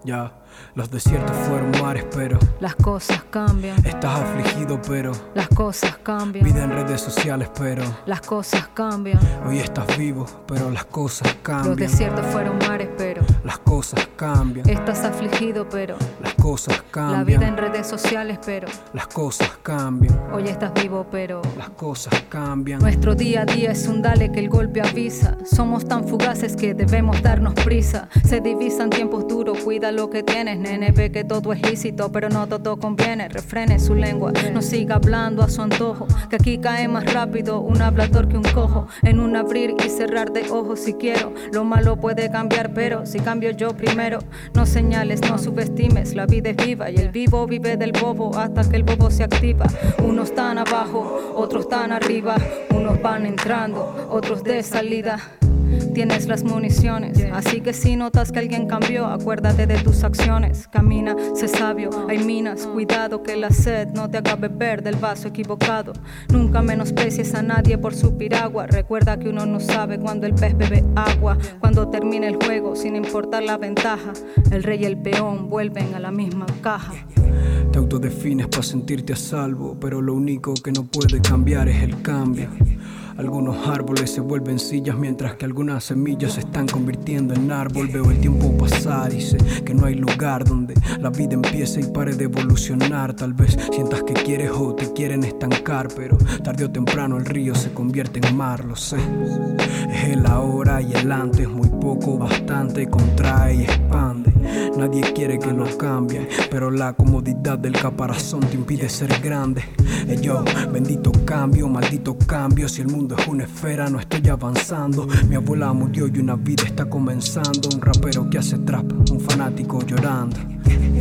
Ya, los desiertos fueron mares, pero Las cosas cambian, estás afligido, pero las cosas cambian, vida en redes sociales, pero las cosas cambian. hoy estás vivo, pero las cosas Los cambian. desiertos fueron mares, pero Las cosas cambian, estás afligido, pero las cosas la vida en cambian, redes sociales, pero las cosas cambian, hoy estás vivo, pero las cosas cambian. Nuestro día a día es un dale que el golpe avisa. Somos tan fugaces que debemos darnos prisa. Se divisan tiempos duros, cuida lo que tienes, nene. Que todo es lícito, pero no todo conviene. Refrene su lengua, no siga hablando a su antojo. Que aquí cae más rápido un hablador que un cojo. En un abrir y cerrar de ojos si quiero. Lo malo puede cambiar, pero si cambio yo primero, no señales, no subestimes. La vida es viva y el vivo vive del bobo hasta que el bobo se activa. Unos están abajo, otros están arriba. Unos van entrando, otros de salida. Tienes las municiones, así que si notas que alguien cambió, acuérdate de tus acciones. Camina, sé sabio, hay minas, cuidado que la sed no te haga beber del vaso equivocado. Nunca menosprecies a nadie por su piragua. Recuerda que uno no sabe cuando el pez bebe agua, cuando termine el juego, sin importar la ventaja. El rey y el peón vuelven a la misma caja. Te autodefines para sentirte a salvo, pero lo único que no puede cambiar es el cambio. Algunos árboles se vuelven sillas mientras que algunas semillas se están convirtiendo en árbol. Veo el tiempo pasar y sé que no hay lugar donde la vida empiece y pare de evolucionar. Tal vez sientas que quieres o te quieren estancar, pero tarde o temprano el río se convierte en mar, lo sé. Es el ahora y el antes, muy poco, bastante, contrae y expande. Nadie quiere que lo cambie, pero la comodidad del caparazón te impide ser grande. Eh, yo, bendito cambio, maldito cambio. Si el mundo es una esfera, no estoy avanzando. Mi abuela murió y una vida está comenzando. Un rapero que hace trap, un fanático llorando.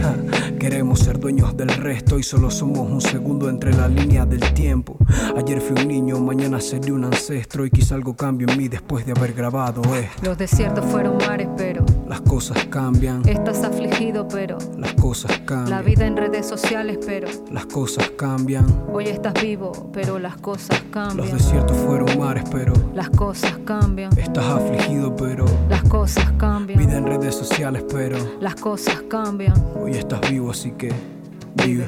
Ja, Queremos ser dueños del resto y solo somos un segundo entre la línea del tiempo. Ayer fui un niño, mañana seré un ancestro y quizá algo cambie en mí después de haber grabado esto. Los desiertos fueron mares, pero Las cosas cambian. Estás afligido, pero las cosas cambian. La vida en redes sociales, pero las cosas cambian. Hoy estás vivo, pero las cosas cambian. Los desiertos fueron mares, pero las cosas cambian. Estás afligido, pero las cosas cambian. Vida en redes sociales, pero las cosas cambian. Hoy estás vivo, así que vive.